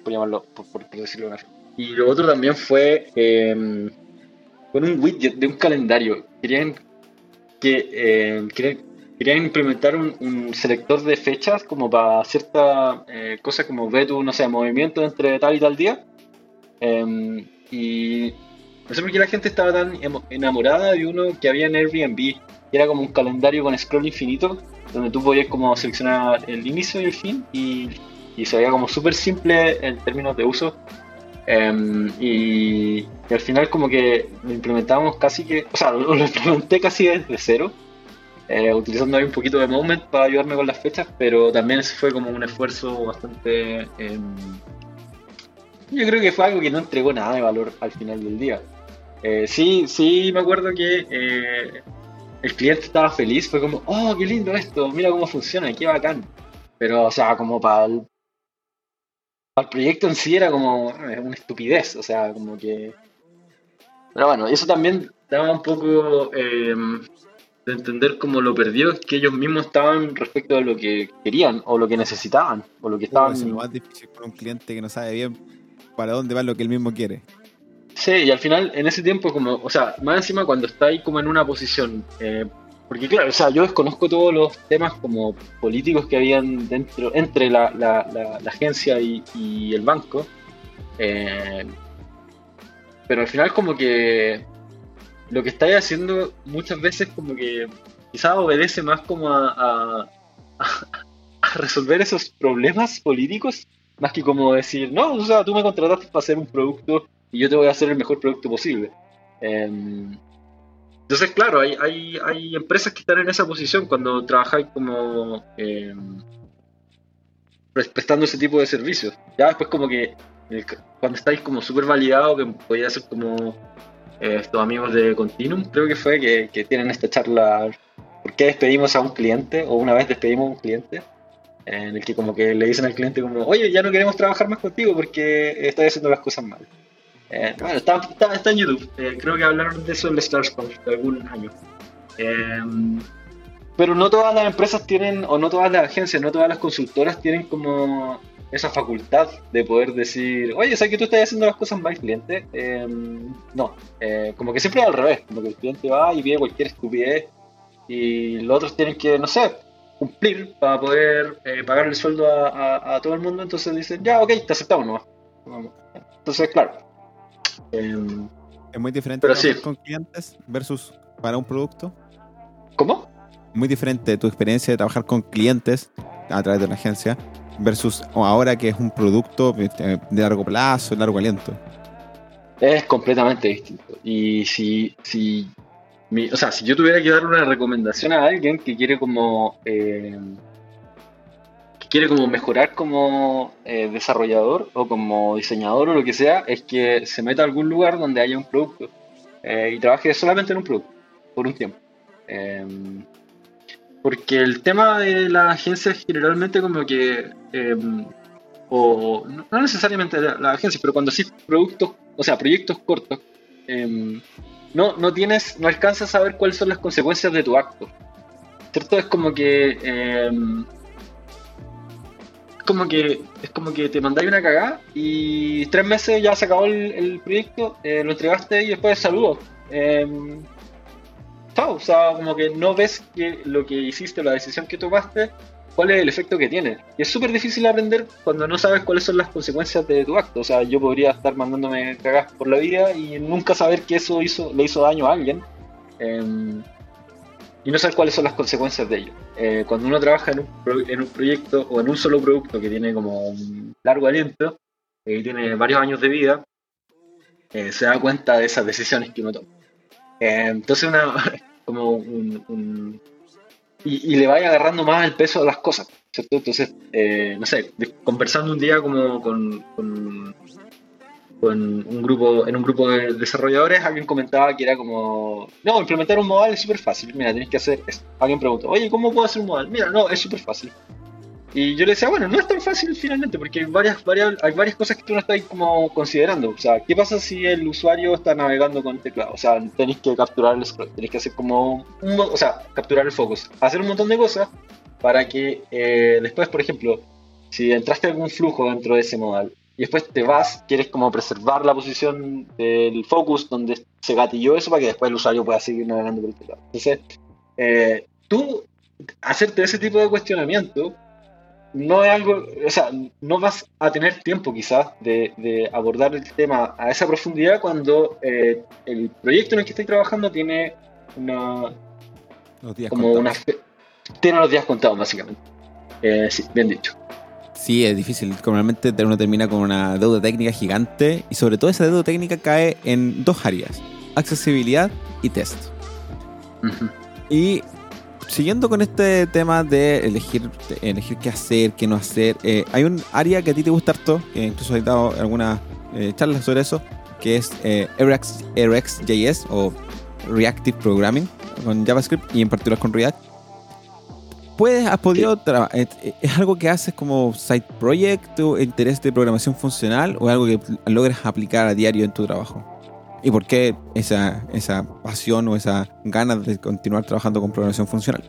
por llamarlo, por, decirlo forma. Y lo otro también fue eh, con un widget de un calendario. Querían que eh, querían, implementar un, selector de fechas como para cierta eh, cosa como ve tu, no sé, movimiento entre tal y tal día. Em, y no sé por qué la gente estaba tan enamorada de uno que había en Airbnb. Era como un calendario con scroll infinito, donde tú podías como seleccionar el inicio y el fin y, y se veía como súper simple en términos de uso. Em, y, al final como que lo implementamos casi que, o sea, lo, implementé casi desde cero, eh, utilizando ahí un poquito de Moment para ayudarme con las fechas, pero también fue como un esfuerzo bastante... Em, yo creo que fue algo que no entregó nada de valor al final del día. Eh, sí, sí me acuerdo que eh, el cliente estaba feliz, fue como, oh, qué lindo esto, mira cómo funciona, qué bacán. Pero, o sea, como para el el proyecto en sí era como una estupidez, o sea, como que... Pero bueno, eso también estaba un poco eh, de entender como lo perdido que ellos mismos estaban respecto a lo que querían o lo que necesitaban o lo que estaban. Es lo más difícil con un cliente que no sabe bien para dónde va lo que él mismo quiere. Sí, y al final en ese tiempo como, o sea, más encima cuando está ahí como en una posición, eh, porque claro, o sea, yo desconozco todos los temas como políticos que habían dentro, entre la, la, agencia y, y, el banco, eh, pero al final como que lo que estáis haciendo muchas veces como que quizás obedece más como a, a, resolver esos problemas políticos, más que como decir, no, o sea, tú me contrataste para hacer un producto y yo te voy a hacer el mejor producto posible. Em, entonces, claro, hay, hay, hay, empresas que están en esa posición cuando trabajáis como eh, prestando ese tipo de servicios. Ya después como que cuando estáis como súper validado, que podía ser como eh, estos amigos de Continuum, creo que fue, que, tienen esta charla, ¿por qué despedimos a un cliente? O una vez despedimos a un cliente, en el que como que le dicen al cliente como, oye, ya no queremos trabajar más contigo porque estás haciendo las cosas mal. Eh, bueno, está, está, en YouTube, eh, creo que hablaron de eso en el StarsConf de algún año. pero no todas las empresas tienen, o no todas las agencias, no todas las consultoras tienen como esa facultad de poder decir, oye, ¿sabes que tú estás haciendo las cosas mal, cliente? Em, no, eh, como que siempre es al revés, como que el cliente va y pide cualquier estupidez y los otros tienen que, no sé, cumplir para poder eh, pagar el sueldo a, todo el mundo, entonces dicen, ya, ok, te aceptamos nomás. Entonces, claro. Em, es muy diferente trabajar con clientes versus para un producto. ¿Cómo? Muy diferente tu experiencia de trabajar con clientes a través de una agencia versus ahora que es un producto de largo plazo, de largo aliento. Es completamente distinto. Y si, si, o sea, si yo tuviera que dar una recomendación a alguien que quiere como eh, quiere como mejorar como eh, desarrollador o como diseñador o lo que sea, es que se meta a algún lugar donde haya un producto eh, y trabaje solamente en un producto por un tiempo. Porque el tema de las agencias generalmente como que, em, o no necesariamente la, agencia, pero cuando haces productos, o sea, proyectos cortos, em, no, no tienes, no alcanzas a saber cuáles son las consecuencias de tu acto. ¿Cierto? Es como que... Em, como que es como que te mandáis una cagada y tres meses ya se acabó el, proyecto, eh, lo entregaste y después saludos o sea, como que no ves que lo que hiciste, la decisión que tomaste, cuál es el efecto que tiene. Y es súper difícil aprender cuando no sabes cuáles son las consecuencias de tu acto. O sea, yo podría estar mandándome cagas por la vida y nunca saber que eso hizo, le hizo daño a alguien. Em, y no saber cuáles son las consecuencias de ello. Eh, cuando uno trabaja en un, en un proyecto o en un solo producto que tiene como un largo aliento eh, y tiene varios años de vida, eh, se da cuenta de esas decisiones que uno toma. entonces una, como un, y, le vaya agarrando más el peso a las cosas, ¿cierto? Entonces, no sé, conversando un día como con, un grupo, en un grupo de desarrolladores, alguien comentaba que era como, no, implementar un modal es súper fácil, mira, tienes que hacer esto. Alguien preguntó, oye, ¿cómo puedo hacer un modal? Mira, no, es súper fácil. Y yo le decía, bueno, no es tan fácil finalmente, porque hay varias, varias, hay varias cosas que tú no estás como considerando. O sea, ¿qué pasa si el usuario está navegando con teclado? O sea, tenéis que capturar el scroll, que hacer como, un, o sea, capturar el focus, hacer un montón de cosas para que eh, después, por ejemplo, si entraste algún flujo dentro de ese modal y después te vas, quieres como preservar la posición del focus donde se gatilló eso para que después el usuario pueda seguir navegando por el teclado. Entonces, eh, tú hacerte ese tipo de cuestionamiento no es algo, o sea, no vas a tener tiempo quizás de, abordar el tema a esa profundidad cuando eh, el proyecto en el que estoy trabajando tiene una... Los días como una tiene los días contados básicamente. Eh, sí, bien dicho. Sí, es difícil. Normalmente uno termina con una deuda técnica gigante y sobre todo esa deuda técnica cae en dos áreas, accesibilidad y test. Y siguiendo con este tema de elegir, elegir qué hacer, qué no hacer, eh, hay un área que a ti te gusta harto, que incluso has dado algunas eh, charlas sobre eso, que es eh, RxJS o Reactive Programming con JavaScript y en particular con React. ¿Puedes, has podido, eh, es algo que haces como side project o interés de programación funcional o algo que logres aplicar a diario en tu trabajo? ¿Y por qué esa, esa pasión o esa ganas de continuar trabajando con programación funcional?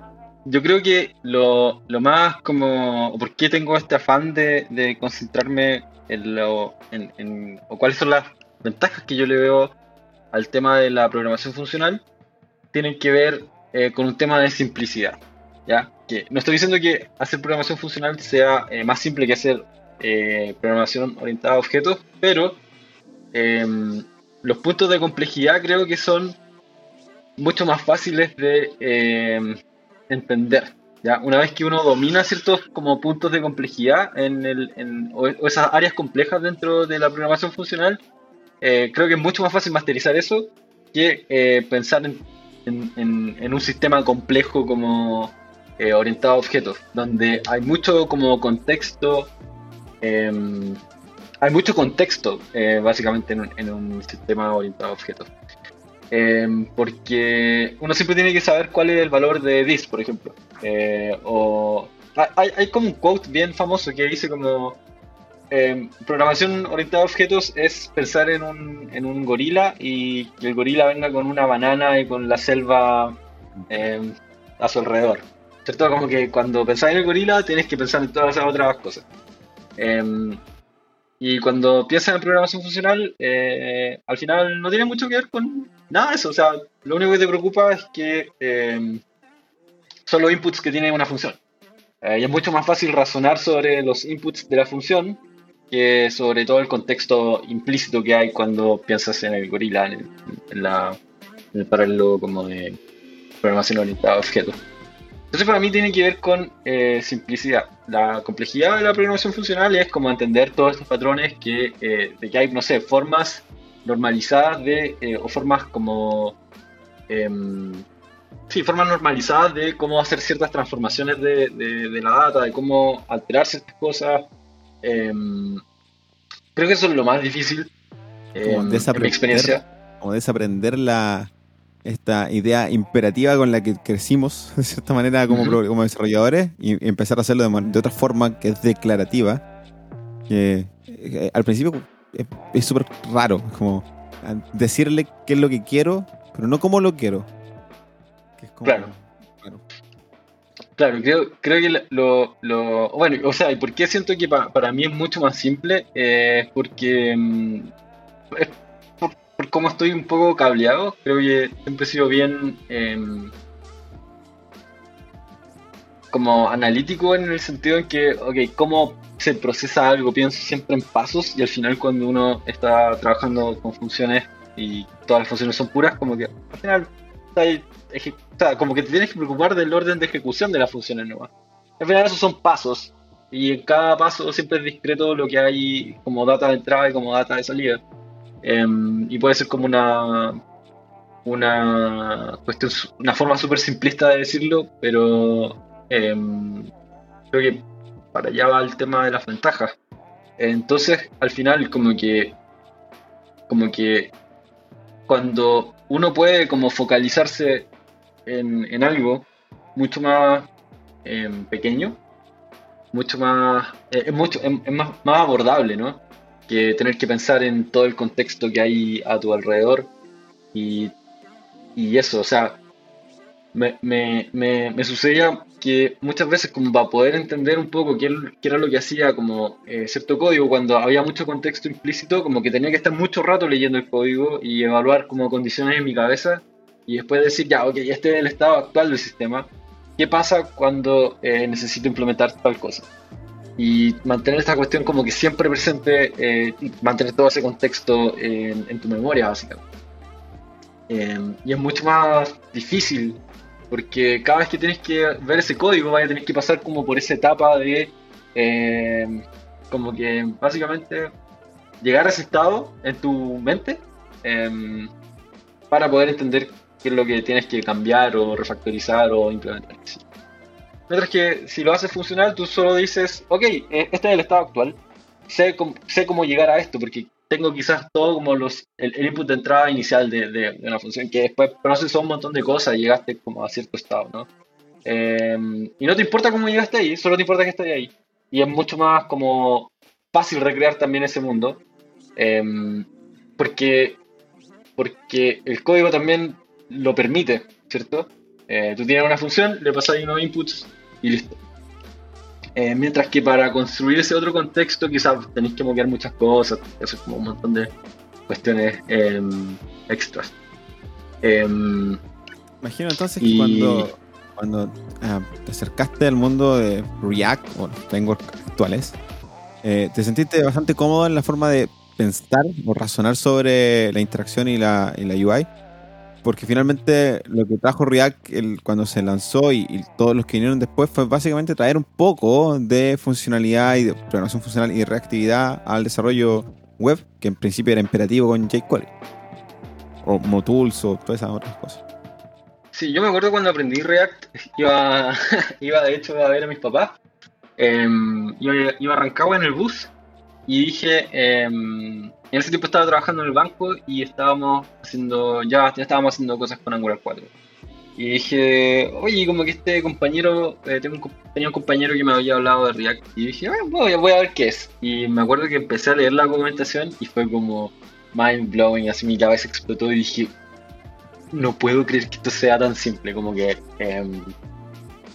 Yo creo que lo, más como, ¿por qué tengo este afán de, concentrarme en lo, en, o cuáles son las ventajas que yo le veo al tema de la programación funcional? Tienen que ver eh, con un tema de simplicidad, ¿ya? Que no estoy diciendo que hacer programación funcional sea eh, más simple que hacer eh, programación orientada a objetos, pero em, los puntos de complejidad creo que son mucho más fáciles de em, entender. ¿ya? Una vez que uno domina ciertos como puntos de complejidad en el, o, esas áreas complejas dentro de la programación funcional, eh, creo que es mucho más fácil masterizar eso que pensar en, en, un sistema complejo como eh, orientado a objetos, donde hay mucho como contexto, em, hay mucho contexto básicamente en, un sistema orientado a objetos. Em, porque uno siempre tiene que saber cuál es el valor de this, por ejemplo. Eh, o hay, hay, como un quote bien famoso que dice como em, programación orientada a objetos es pensar en un, en un gorila y que el gorila venga con una banana y con la selva a su alrededor. ¿Cierto? Como que cuando pensás en el gorila tienes que pensar en todas esas otras cosas. y cuando piensas en programación funcional, eh, al final no tiene mucho que ver con nada eso. O sea, lo único que te preocupa es que eh, son los inputs que tiene una función. Eh, y es mucho más fácil razonar sobre los inputs de la función que sobre todo el contexto implícito que hay cuando piensas en el gorila, en el, paralelo como de programación orientada a objetos. Entonces para mí tiene que ver con eh, simplicidad. La complejidad de la programación funcional es como entender todos estos patrones que, de que hay, no sé, formas normalizadas de, eh, o formas como, em, sí, formas normalizadas de cómo hacer ciertas transformaciones de, de, la data, de cómo alterar ciertas cosas. Em, creo que eso es lo más difícil como em, en mi experiencia. Como desaprender la, esta idea imperativa con la que crecimos, de cierta manera, como, como desarrolladores, y, empezar a hacerlo de, de, otra forma que es declarativa. Que, eh, al principio es súper raro. como decirle qué es lo que quiero, pero no cómo lo quiero. claro. Claro, creo, creo que lo, lo, Bueno, o sea, ¿y por qué siento que para mí es mucho más simple? Eh, porque. Mm, por, cómo estoy un poco cableado. Creo que siempre he sido bien. Em, como analítico en el sentido en que, ok, ¿cómo se procesa algo, pienso siempre en pasos y al final cuando uno está trabajando con funciones y todas las funciones son puras, como que al final como que te tienes que preocupar del orden de ejecución de las funciones nuevas. Al final esos son pasos y en cada paso siempre es discreto lo que hay como data de entrada y como data de salida. Em, y puede ser como una una cuestión, una forma súper simplista de decirlo, pero em, creo que para allá va el tema de las ventajas. Entonces, al final, como que, como que cuando uno puede como focalizarse en, algo mucho más em, pequeño, mucho más, eh, es mucho, es, más, más abordable, ¿no? Que tener que pensar en todo el contexto que hay a tu alrededor y, y eso, o sea, me, me, me, me, sucedía que muchas veces como para poder entender un poco qué, qué era lo que hacía como eh, cierto código, cuando había mucho contexto implícito, como que tenía que estar mucho rato leyendo el código y evaluar como condiciones en mi cabeza y después decir, ya, ok, este es el estado actual del sistema, ¿qué pasa cuando eh, necesito implementar tal cosa? Y mantener esta cuestión como que siempre presente, eh, mantener todo ese contexto en, tu memoria, básicamente. y es mucho más difícil porque cada vez que tienes que ver ese código, vaya a tener que pasar como por esa etapa de. Eh, como que básicamente llegar a ese estado en tu mente em, para poder entender qué es lo que tienes que cambiar o refactorizar o implementar. Mientras que si lo haces funcional, tú solo dices, ok, eh, este es el estado actual, sé sé cómo llegar a esto, porque tengo quizás todo como los el, input de entrada inicial de, una función que después proceso un montón de cosas y llegaste como a cierto estado, ¿no? Em, y no te importa cómo llegaste ahí, solo te importa que estés ahí. Y es mucho más como fácil recrear también ese mundo. Em, porque porque el código también lo permite, ¿cierto? Eh, tú tienes una función, le pasas ahí unos inputs y listo. Eh, mientras que para construir ese otro contexto quizás tenéis que mover muchas cosas, eso es como un montón de cuestiones em, extras. Em, Imagino entonces que cuando, cuando ah, te acercaste al mundo de React o los frameworks actuales, eh, te sentiste bastante cómodo en la forma de pensar o razonar sobre la interacción y la, y la UI porque finalmente lo que trajo React cuando se lanzó y, todos los que vinieron después fue básicamente traer un poco de funcionalidad y de programación funcional y reactividad al desarrollo web, que en principio era imperativo con jQuery. O Motools o todas esas otras cosas. Sí, yo me acuerdo cuando aprendí React, iba, iba de hecho a ver a mis papás. Em, iba, iba arrancado en el bus y dije, em, en ese tiempo estaba trabajando en el banco y estábamos haciendo, ya, estábamos haciendo cosas con Angular 4. Y dije, oye, como que este compañero, eh, tengo tenía un compañero que me había hablado de React. Y dije, voy, voy a ver qué es. Y me acuerdo que empecé a leer la documentación y fue como mind blowing, así mi cabeza explotó y dije, no puedo creer que esto sea tan simple. Como que em,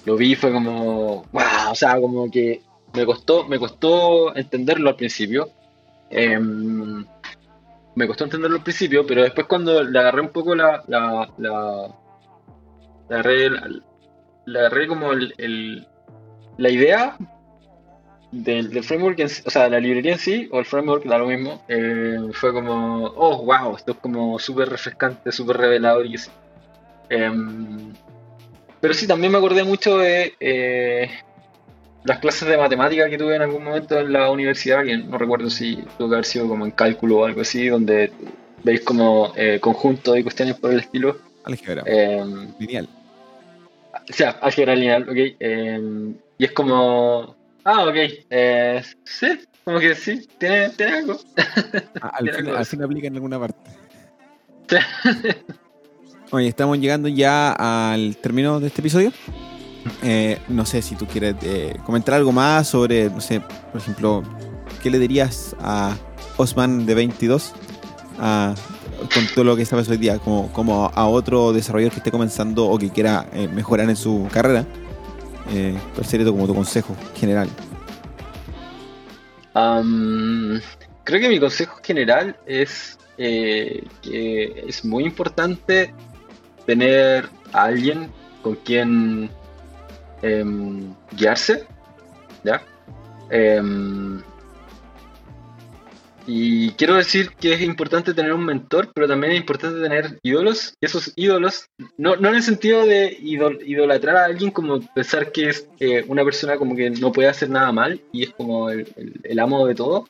lo vi y fue como, o sea, como que me costó, me costó entenderlo al principio. Em, me costó entenderlo al principio, pero después cuando le agarré un poco la. la, la, agarré, le agarré como el, la idea del, framework, o sea, la librería en sí, o el framework, da lo mismo, eh, fue como, oh, wow, esto es como súper refrescante, súper revelador y así. Em, pero sí, también me acordé mucho de eh, las clases de matemática que tuve en algún momento en la universidad, que no recuerdo si tuvo que haber sido como en cálculo o algo así, donde veis como eh, conjuntos y cuestiones por el estilo. Álgebra. Eh, lineal. O sea, álgebra lineal, ok. Eh, y es como. Ah, ok. Eh, sí, como que sí, tiene, tiene algo. Ah, al, fin, aplica en alguna parte. Oye, estamos llegando ya al término de este episodio. Eh, no sé si tú quieres eh, comentar algo más sobre, no sé, por ejemplo, ¿qué le dirías a Osman de 22 con todo lo que sabes hoy día, como, como a otro desarrollador que esté comenzando o que quiera eh, mejorar en su carrera? ¿Cuál sería como tu consejo general? creo que mi consejo general es que es muy importante tener a alguien con quien Em, guiarse, ¿ya? Em, y quiero decir que es importante tener un mentor, pero también es importante tener ídolos. Y esos ídolos, no, no en el sentido de idolatrar a alguien como pensar que es eh, una persona como que no puede hacer nada mal y es como el, amo de todo,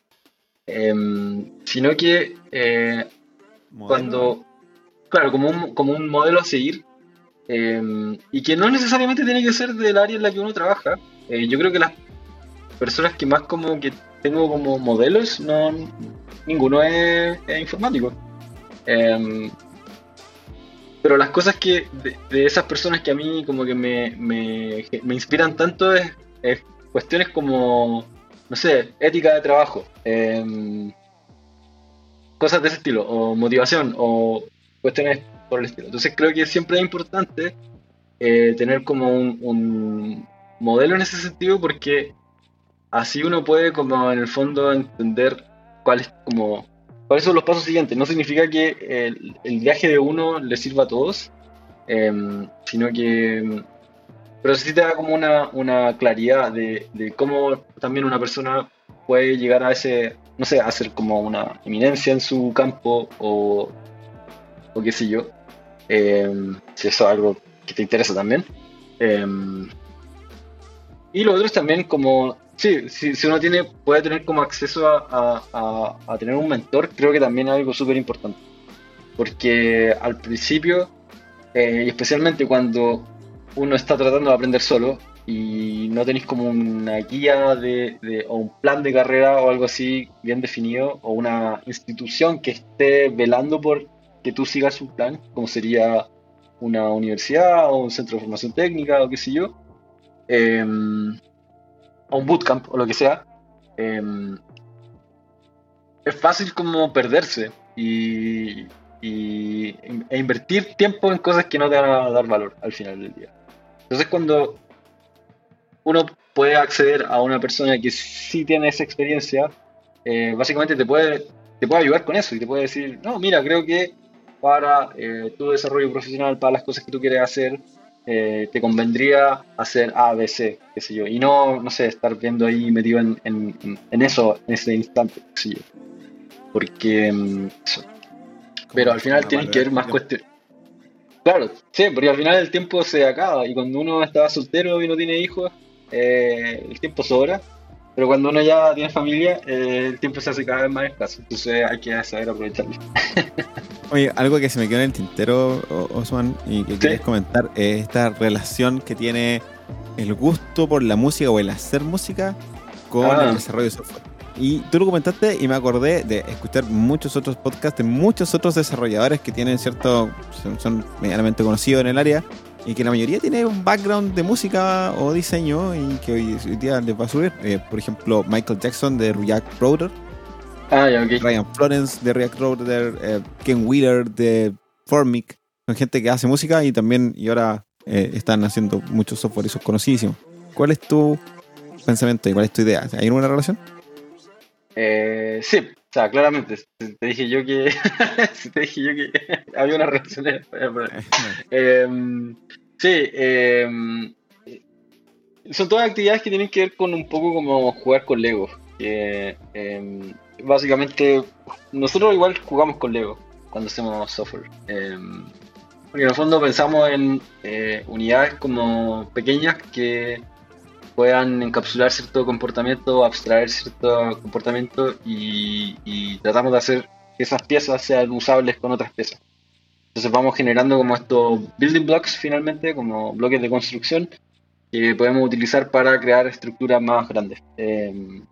em, sino que eh, cuando, claro, como un, como un modelo a seguir, Em, y que no necesariamente tiene que ser del área en la que uno trabaja. Eh, yo creo que las personas que más como que tengo como modelos, no ninguno es, informático. Em, pero las cosas que de, esas personas que a mí como que me, me, inspiran tanto es, cuestiones como, no sé, ética de trabajo, em, cosas de ese estilo, o motivación, o cuestiones por el estilo. Entonces creo que siempre es importante eh, tener como un, modelo en ese sentido porque así uno puede como en el fondo entender cuáles como cuáles son los pasos siguientes. No significa que el, viaje de uno le sirva a todos, em, sino que pero sí te da como una, una claridad de, cómo también una persona puede llegar a ese, no sé, a ser como una eminencia en su campo o qué sé yo. Em, si eso es algo que te interesa también. Em, y lo otro es también como, sí, si, si, uno tiene, puede tener como acceso a, a, tener un mentor, creo que también es algo súper importante. Porque al principio, eh, y especialmente cuando uno está tratando de aprender solo y no tenéis como una guía de, de, o un plan de carrera o algo así bien definido, o una institución que esté velando por que tú sigas un plan, como sería una universidad o un centro de formación técnica o qué sé yo, em, o un bootcamp o lo que sea, em, es fácil como perderse y, y, e invertir tiempo en cosas que no te van a dar valor al final del día. Entonces cuando uno puede acceder a una persona que sí tiene esa experiencia, eh, básicamente te puede, te puede ayudar con eso y te puede decir, no, mira, creo que para eh, tu desarrollo profesional, para las cosas que tú quieres hacer, eh, te convendría hacer A, B, C, qué sé yo, y no, no sé, estar viendo ahí metido en, en, eso, en ese instante, qué sé yo. Porque mm, Pero al final tienen que ver más cuestiones. Claro, sí, porque al final el tiempo se acaba y cuando uno está soltero y no tiene hijos, eh, el tiempo sobra. Pero cuando uno ya tiene familia, eh, el tiempo se hace cada vez más escaso. Entonces hay que saber aprovecharlo. Oye, algo que se me quedó en el tintero, Osman, y que quieres comentar, es esta relación que tiene el gusto por la música o el hacer música con ah. el desarrollo de software. Y tú lo comentaste y me acordé de escuchar muchos otros podcasts de muchos otros desarrolladores que tienen cierto, son medianamente conocidos en el área y que la mayoría tiene un background de música o diseño y que hoy, día les va a subir. Eh, por ejemplo, Michael Jackson de React Router, ah, Ryan Florence de React Router, eh, Ken Wheeler de Formic. Son gente que hace música y también, y ahora eh, están haciendo muchos software y son conocidísimos. ¿Cuál es tu pensamiento y cuál es tu idea? ¿Hay alguna relación? sí, o sea, claramente, te dije yo que. te dije yo que había una relación. eh, sí, eh, son todas actividades que tienen que ver con un poco como jugar con Lego. Em, básicamente, nosotros igual jugamos con Lego cuando hacemos software. Em, porque en el fondo pensamos en eh, unidades como pequeñas que puedan encapsular cierto comportamiento, abstraer cierto comportamiento y, tratamos de hacer que esas piezas sean usables con otras piezas. Entonces vamos generando como estos building blocks finalmente, como bloques de construcción que podemos utilizar para crear estructuras más grandes. Eh,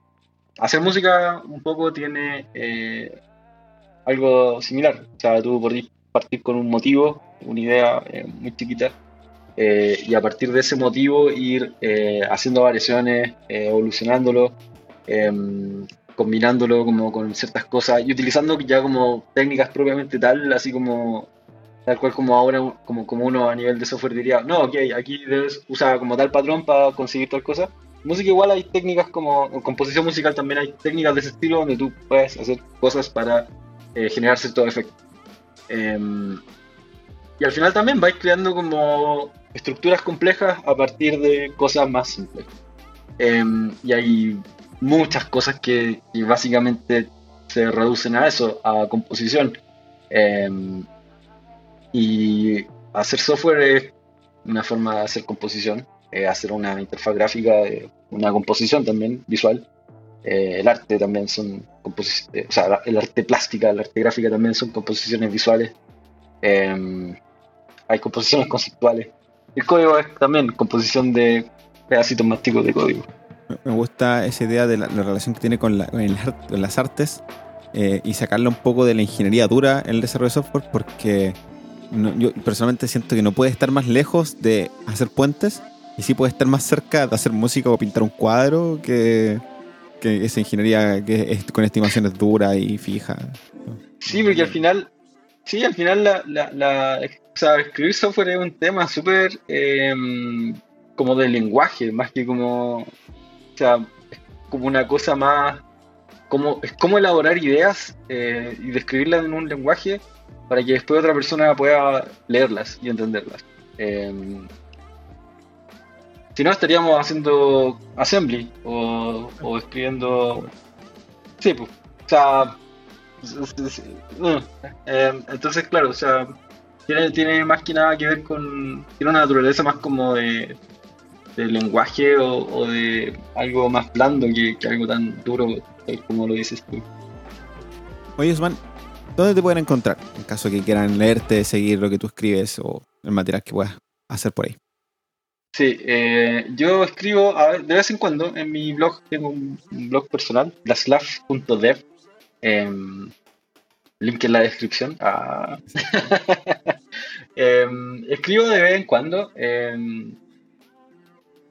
hacer música un poco tiene eh, algo similar. O sea, tú podés partir con un motivo, una idea eh, muy chiquita, y a partir de ese motivo ir haciendo variaciones, evolucionándolo, em, combinándolo como con ciertas cosas y utilizando ya como técnicas propiamente tal, así como tal cual como ahora como, como uno a nivel de software diría, no, ok, aquí debes usar como tal patrón para conseguir tal cosa. Música igual hay técnicas como en composición musical también hay técnicas de ese estilo donde tú puedes hacer cosas para generar cierto efecto. Em, y al final también vais creando como estructuras complejas a partir de cosas más simples. Em, y hay muchas cosas que, básicamente se reducen a eso, a composición. Y hacer software es una forma de hacer composición, hacer una interfaz gráfica, una composición también visual. Eh, el arte también son composiciones, o sea, el arte plástica, el arte gráfica también son composiciones visuales. Em, hay composiciones conceptuales. El código es también composición de pedacitos más de código. Me gusta esa idea de la, relación que tiene con, las artes eh, y sacarla un poco de la ingeniería dura en el desarrollo de software porque yo personalmente siento que no puede estar más lejos de hacer puentes y sí puede estar más cerca de hacer música o pintar un cuadro que, esa ingeniería que es con estimaciones duras y fijas. Sí, porque al final, sí, al final la o sea, escribir software es un tema súper em, como de lenguaje, más que como. O sea, como una cosa más. Como, es como elaborar ideas eh, y describirlas en un lenguaje para que después otra persona pueda leerlas y entenderlas. Em, si no, estaríamos haciendo assembly o, o escribiendo. Sí, pues. O sea. Em, entonces, claro, o sea tiene, más que nada que ver con. Tiene una naturaleza más como de, lenguaje o, de algo más blando que, algo tan duro como lo dices tú. Oye, Osman, ¿dónde te pueden encontrar? En caso que quieran leerte, seguir lo que tú escribes o el material que puedas hacer por ahí. Sí, eh, yo escribo a ver, de vez en cuando en mi blog, tengo un, blog personal, laslav.dev. Em, link en la descripción. Ah. Em, escribo de vez en cuando.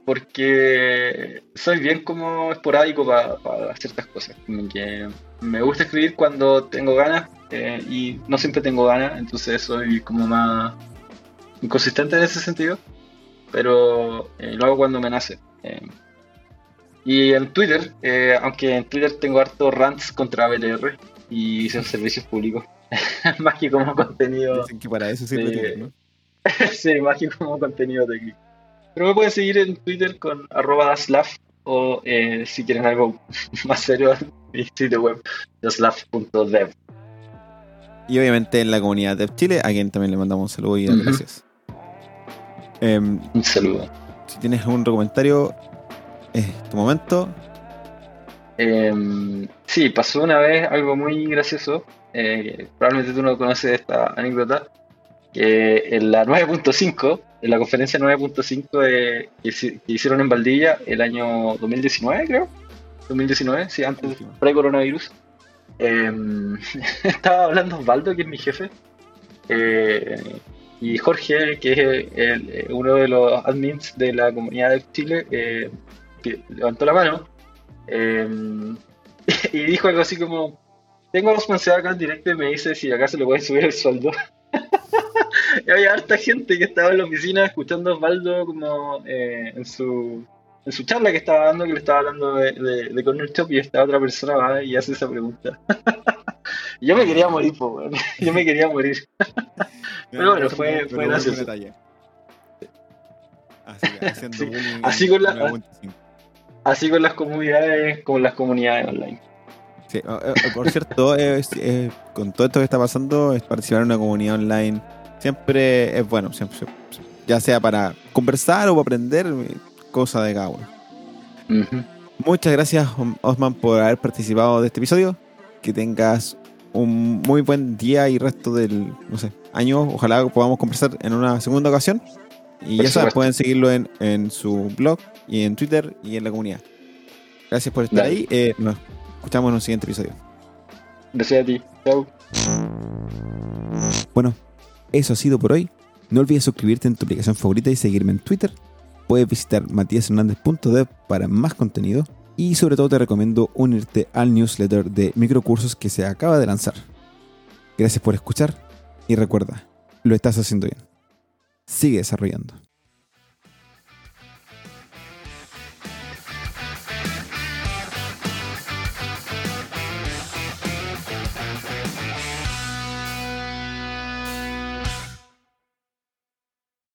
Porque soy bien como esporádico para ciertas cosas. que me gusta escribir cuando tengo ganas eh, y no siempre tengo ganas, entonces soy como más inconsistente en ese sentido, pero eh, lo hago cuando me nace. Eh. y en Twitter, aunque en Twitter tengo harto rants contra BTR y son servicios públicos, más que como contenido. Dicen que para eso sirve ¿no? sí, más que como contenido técnico. Pero me pueden seguir en Twitter con arroba o eh, si quieren algo más serio, mi sitio web daslav.dev. Y obviamente en la comunidad de Chile, a quien también le mandamos un saludo y gracias. Em, un saludo. Si tienes algún comentario, es tu momento. Eh, sí, pasó una vez algo muy gracioso. Eh, probablemente tú no conoces esta anécdota. Que en la 9.5 en la conferencia 9.5 que, hicieron en Valdilla el año 2019, creo. 2019, sí, antes, pre-coronavirus. Em, estaba hablando Osvaldo, que es mi jefe, eh, y Jorge, que es uno de los admins de la comunidad de Chile, eh, levantó la mano em, y dijo algo así como: Tengo responsabilidad acá en directo y me dice si acá se le puede subir el sueldo. y había harta gente que estaba en la oficina escuchando a Osvaldo como eh, en su en su charla que estaba dando, que le estaba hablando de, de, Corner Shop y esta otra persona va y hace esa pregunta. yo me quería morir, po, yo me quería morir. Pero bueno, fue, fue gracioso. Así, con la, así con las comunidades, con las comunidades online. Sí, por cierto, con todo esto que está pasando, es participar en una comunidad online siempre es bueno, siempre, ya sea para conversar o para aprender, cosa de cada uno. Muchas gracias, Osman, por haber participado de este episodio. Que tengas un muy buen día y resto del no sé, año. Ojalá podamos conversar en una segunda ocasión. Y ya saben, pueden seguirlo en, en, su blog y en Twitter y en la comunidad. Gracias por estar ahí. Eh, nos escuchamos en un siguiente episodio. Gracias a ti. Chao. Bueno, eso ha sido por hoy. No olvides suscribirte en tu aplicación favorita y seguirme en Twitter. Puedes visitar matiashernandez.dev para más contenido. Y sobre todo te recomiendo unirte al newsletter de microcursos que se acaba de lanzar. Gracias por escuchar y recuerda, lo estás haciendo bien. Sigue desarrollando.